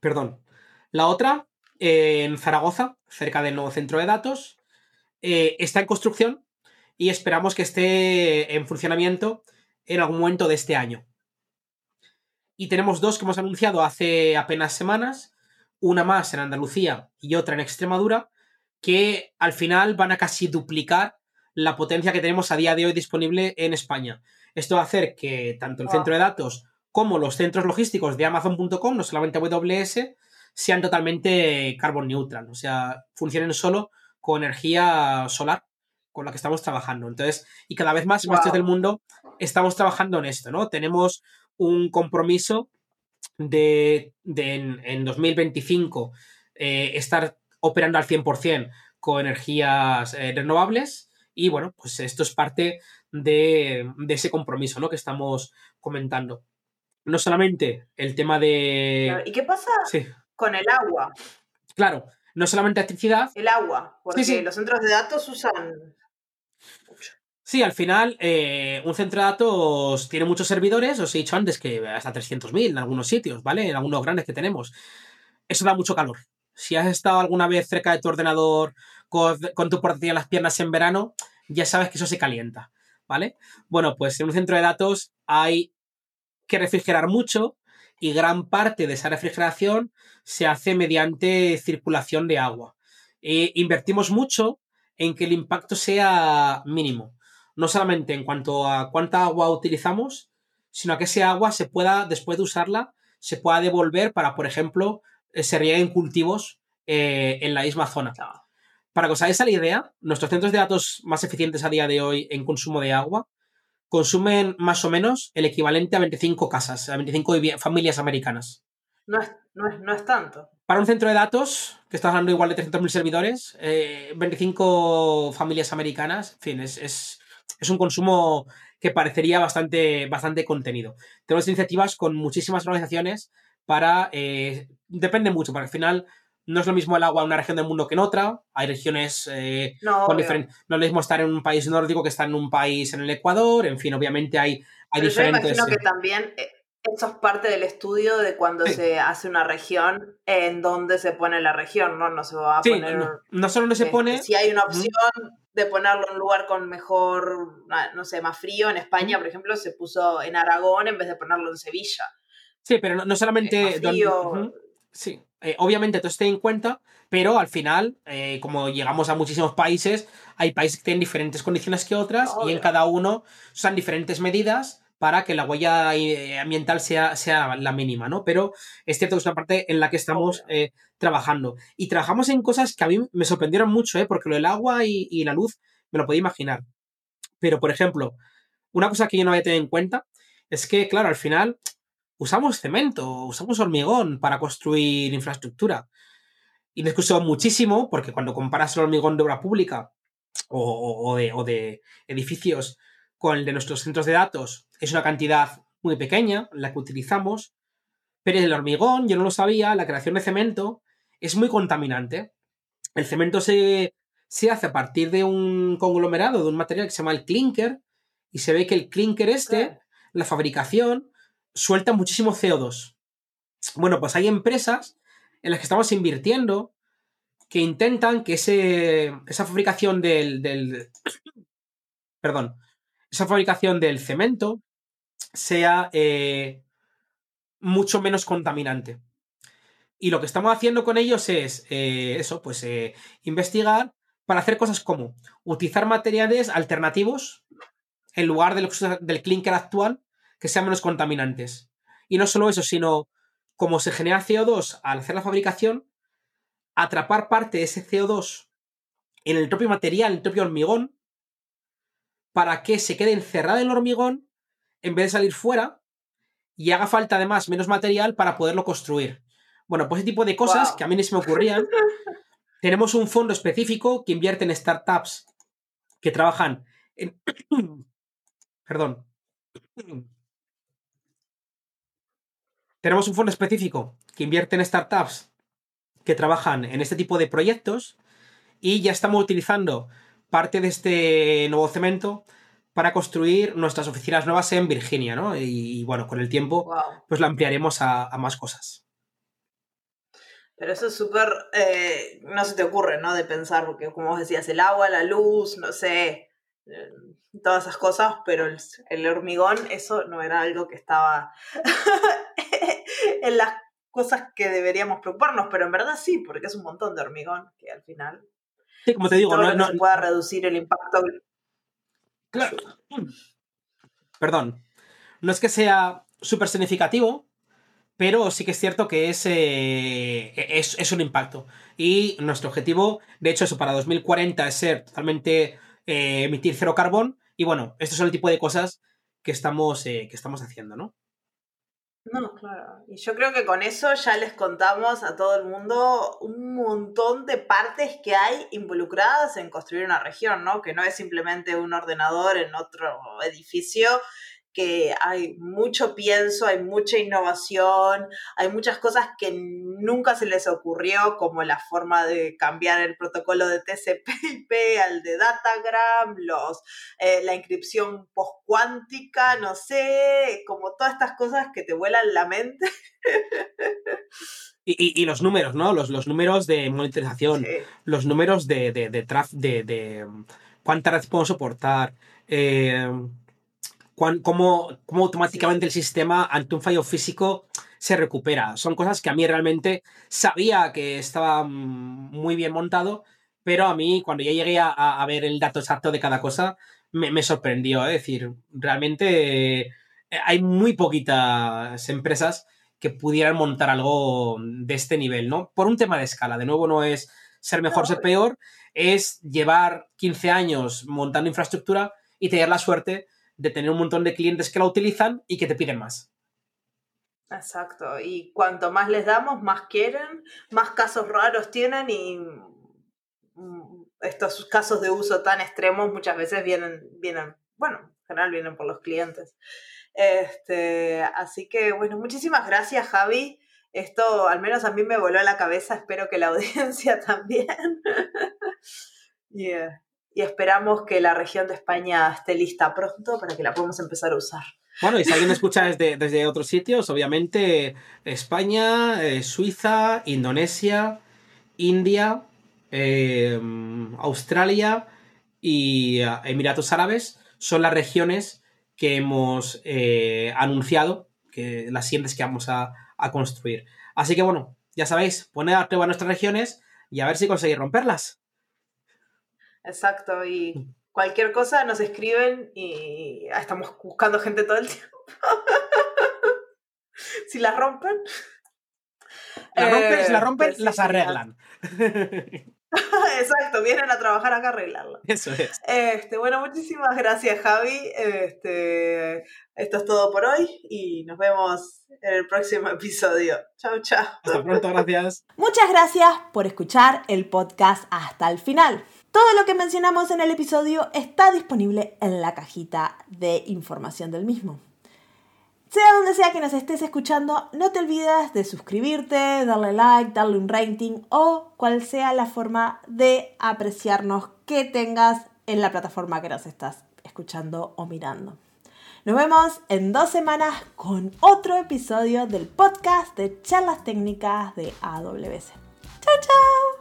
Perdón. La otra, eh, en Zaragoza, cerca del nuevo centro de datos, eh, está en construcción y esperamos que esté en funcionamiento en algún momento de este año. Y tenemos dos que hemos anunciado hace apenas semanas, una más en Andalucía y otra en Extremadura, que al final van a casi duplicar la potencia que tenemos a día de hoy disponible en España. Esto va a hacer que tanto el centro de datos como los centros logísticos de Amazon.com, no solamente AWS, sean totalmente carbon neutral, o sea, funcionen solo con energía solar con la que estamos trabajando. Entonces, y cada vez más Wow. sitios del mundo estamos trabajando en esto, ¿no? Tenemos un compromiso de, de en, en 2025 eh, estar operando al 100% con energías eh, renovables y bueno, pues esto es parte de, de ese compromiso, ¿no? Que estamos comentando. No solamente el tema de... ¿Y qué pasa Sí, con el agua? claro, no solamente electricidad, El agua, porque sí. los centros de datos usan mucho. Sí, al final, eh, un centro de datos tiene muchos servidores, os he dicho antes que hasta 300.000 en algunos sitios, ¿vale? En algunos grandes que tenemos. Eso da mucho calor. Si has estado alguna vez cerca de tu ordenador con, con tu portátil en las piernas en verano, ya sabes que eso se calienta, ¿vale? Bueno, pues en un centro de datos hay que refrigerar mucho y gran parte de esa refrigeración se hace mediante circulación de agua. Eh, invertimos mucho en que el impacto sea mínimo no solamente en cuanto a cuánta agua utilizamos, sino a que ese agua se pueda, después de usarla, se pueda devolver para, por ejemplo, eh, se rieguen cultivos eh, en la misma zona. Para que os hagáis la idea, nuestros centros de datos más eficientes a día de hoy en consumo de agua consumen más o menos el equivalente a 25 casas, a 25 vivi- familias americanas. No es, no es, no es tanto. Para un centro de datos, que está hablando igual de 300.000 servidores, eh, 25 familias americanas, en fin, es, es, es un consumo que parecería bastante, bastante contenido. Tenemos iniciativas con muchísimas organizaciones para... eh, depende mucho, porque al final no es lo mismo el agua en una región del mundo que en otra. Hay regiones eh, No, con obvio. diferen- No es lo mismo estar en un país nórdico que estar en un país en el Ecuador. En fin, obviamente hay, hay Pero yo diferentes... imagino que también eh, eso es parte del estudio de cuando Sí. se hace una región, en donde se pone la región, ¿no? No se va a Sí, poner... no, no solo no se este, pone... Si hay una opción de ponerlo en un lugar con mejor, ah, no sé, más frío, en España, por ejemplo, se puso en Aragón en vez de ponerlo en Sevilla. Sí, pero no, no solamente... más frío. Sí, eh, obviamente todo esté en cuenta, pero al final, eh, como llegamos a muchísimos países, hay países que tienen diferentes condiciones que otras y en cada uno usan diferentes medidas para que la huella eh, ambiental sea, sea la mínima, ¿no? Pero es cierto que es una parte en la que estamos eh, trabajando. Y trabajamos en cosas que a mí me sorprendieron mucho, ¿eh? Porque lo del agua y, y la luz me lo podía imaginar. Pero, por ejemplo, una cosa que yo no había tenido en cuenta es que, claro, al final usamos cemento, usamos hormigón para construir infraestructura. Y me excusó muchísimo porque cuando comparas el hormigón de obra pública o, o- o de, o de edificios con el de nuestros centros de datos, es una cantidad muy pequeña, la que utilizamos, pero el hormigón, yo no lo sabía, la creación de cemento es muy contaminante. El cemento se, se hace a partir de un conglomerado, de un material que se llama el clinker, y se ve que el clinker este, la fabricación, suelta muchísimo CO2. Bueno, pues hay empresas en las que estamos invirtiendo que intentan que ese, esa fabricación del, del perdón, esa fabricación del cemento sea eh, mucho menos contaminante. Y lo que estamos haciendo con ellos es eh, eso, pues eh, investigar para hacer cosas como utilizar materiales alternativos en lugar del, del clinker actual que sean menos contaminantes. Y no solo eso, sino como se genera CO2 al hacer la fabricación, atrapar parte de ese CO2 en el propio material, en el propio hormigón, para que se quede encerrado en el hormigón en vez de salir fuera y haga falta además menos material para poderlo construir. Bueno, pues ese tipo de cosas que a mí ni se me ocurrían. Tenemos un fondo específico que invierte en startups que trabajan en... Perdón. Tenemos un fondo específico que invierte en startups que trabajan en este tipo de proyectos y ya estamos utilizando parte de este nuevo cemento para construir nuestras oficinas nuevas en Virginia, ¿no? Y, bueno, con el tiempo pues la ampliaremos a, más cosas. Pero eso es súper, eh, no se te ocurre, ¿no? De pensar, porque como vos decías, el agua, la luz, no sé, todas esas cosas, pero el, hormigón, eso no era algo que estaba en las cosas que deberíamos preocuparnos, pero en verdad sí, porque es un montón de hormigón que al final Sí, como te digo, no, no, se pueda reducir el impacto. Claro. Perdón. No es que sea súper significativo, pero sí que es cierto que es, eh, es, un impacto. Y nuestro objetivo, de hecho, eso para 2040 es ser totalmente eh, emitir cero carbón. Y bueno, estos son el tipo de cosas que estamos, eh, que estamos haciendo, ¿no? No, claro. Y yo creo que con eso ya les contamos a todo el mundo un montón de partes que hay involucradas en construir una región, ¿no? Que no es simplemente un ordenador en otro edificio, que hay mucho pienso, hay mucha innovación, hay muchas cosas que nunca se les ocurrió, como la forma de cambiar el protocolo de TCP/IP al de Datagram, los, eh, la inscripción postcuántica, no sé, como todas estas cosas que te vuelan la mente. Y, los números, ¿no? Los, los números de monitorización, los números de, de, de, de, de cuánta red podemos soportar. Eh, cómo, automáticamente el sistema ante un fallo físico se recupera. Son cosas que a mí realmente sabía que estaba mm, muy bien montado, pero a mí cuando ya llegué a, ver el dato exacto de cada cosa, me, sorprendió. Es decir, realmente eh, hay muy poquitas empresas que pudieran montar algo de este nivel, ¿no? Por un tema de escala. De nuevo, no es ser mejor, ser peor, es llevar 15 años montando infraestructura y tener la suerte de tener un montón de clientes que la utilizan y que te piden más. Exacto, y cuanto más les damos, más quieren, más casos raros tienen y mm, estos casos de uso tan extremos muchas veces vienen, vienen, bueno, en general vienen por los clientes. Este, así que, bueno, muchísimas gracias, Javi. Esto al menos a mí me voló a la cabeza, espero que la audiencia también. yeah y esperamos que la región de España esté lista pronto para que la podamos empezar a usar. Bueno, y si alguien escucha desde, desde otros sitios, obviamente España, eh, Suiza, Indonesia, India, eh, Australia y eh, Emiratos Árabes son las regiones que hemos anunciado, que las siguientes que vamos a, a, construir. Así que bueno, ya sabéis, poned a prueba nuestras regiones y a ver si conseguís romperlas. Exacto, y cualquier cosa nos escriben y estamos buscando gente todo el tiempo. si la rompen. La rompen, si la rompen, pues las arreglan. Exacto, vienen a trabajar acá a arreglarla. Eso es. Este, bueno, muchísimas gracias, Javi. Este, esto es todo por hoy y nos vemos en el próximo episodio. Chao, chao. Hasta pronto, gracias. Muchas gracias por escuchar el podcast hasta el final. Todo lo que mencionamos en el episodio está disponible en la cajita de información del mismo. Sea donde sea que nos estés escuchando, no te olvides de suscribirte, darle like, darle un rating o cual sea la forma de apreciarnos que tengas en la plataforma que nos estás escuchando o mirando. Nos vemos en dos semanas con otro episodio del podcast de charlas técnicas de AWS. ¡Chao, chao!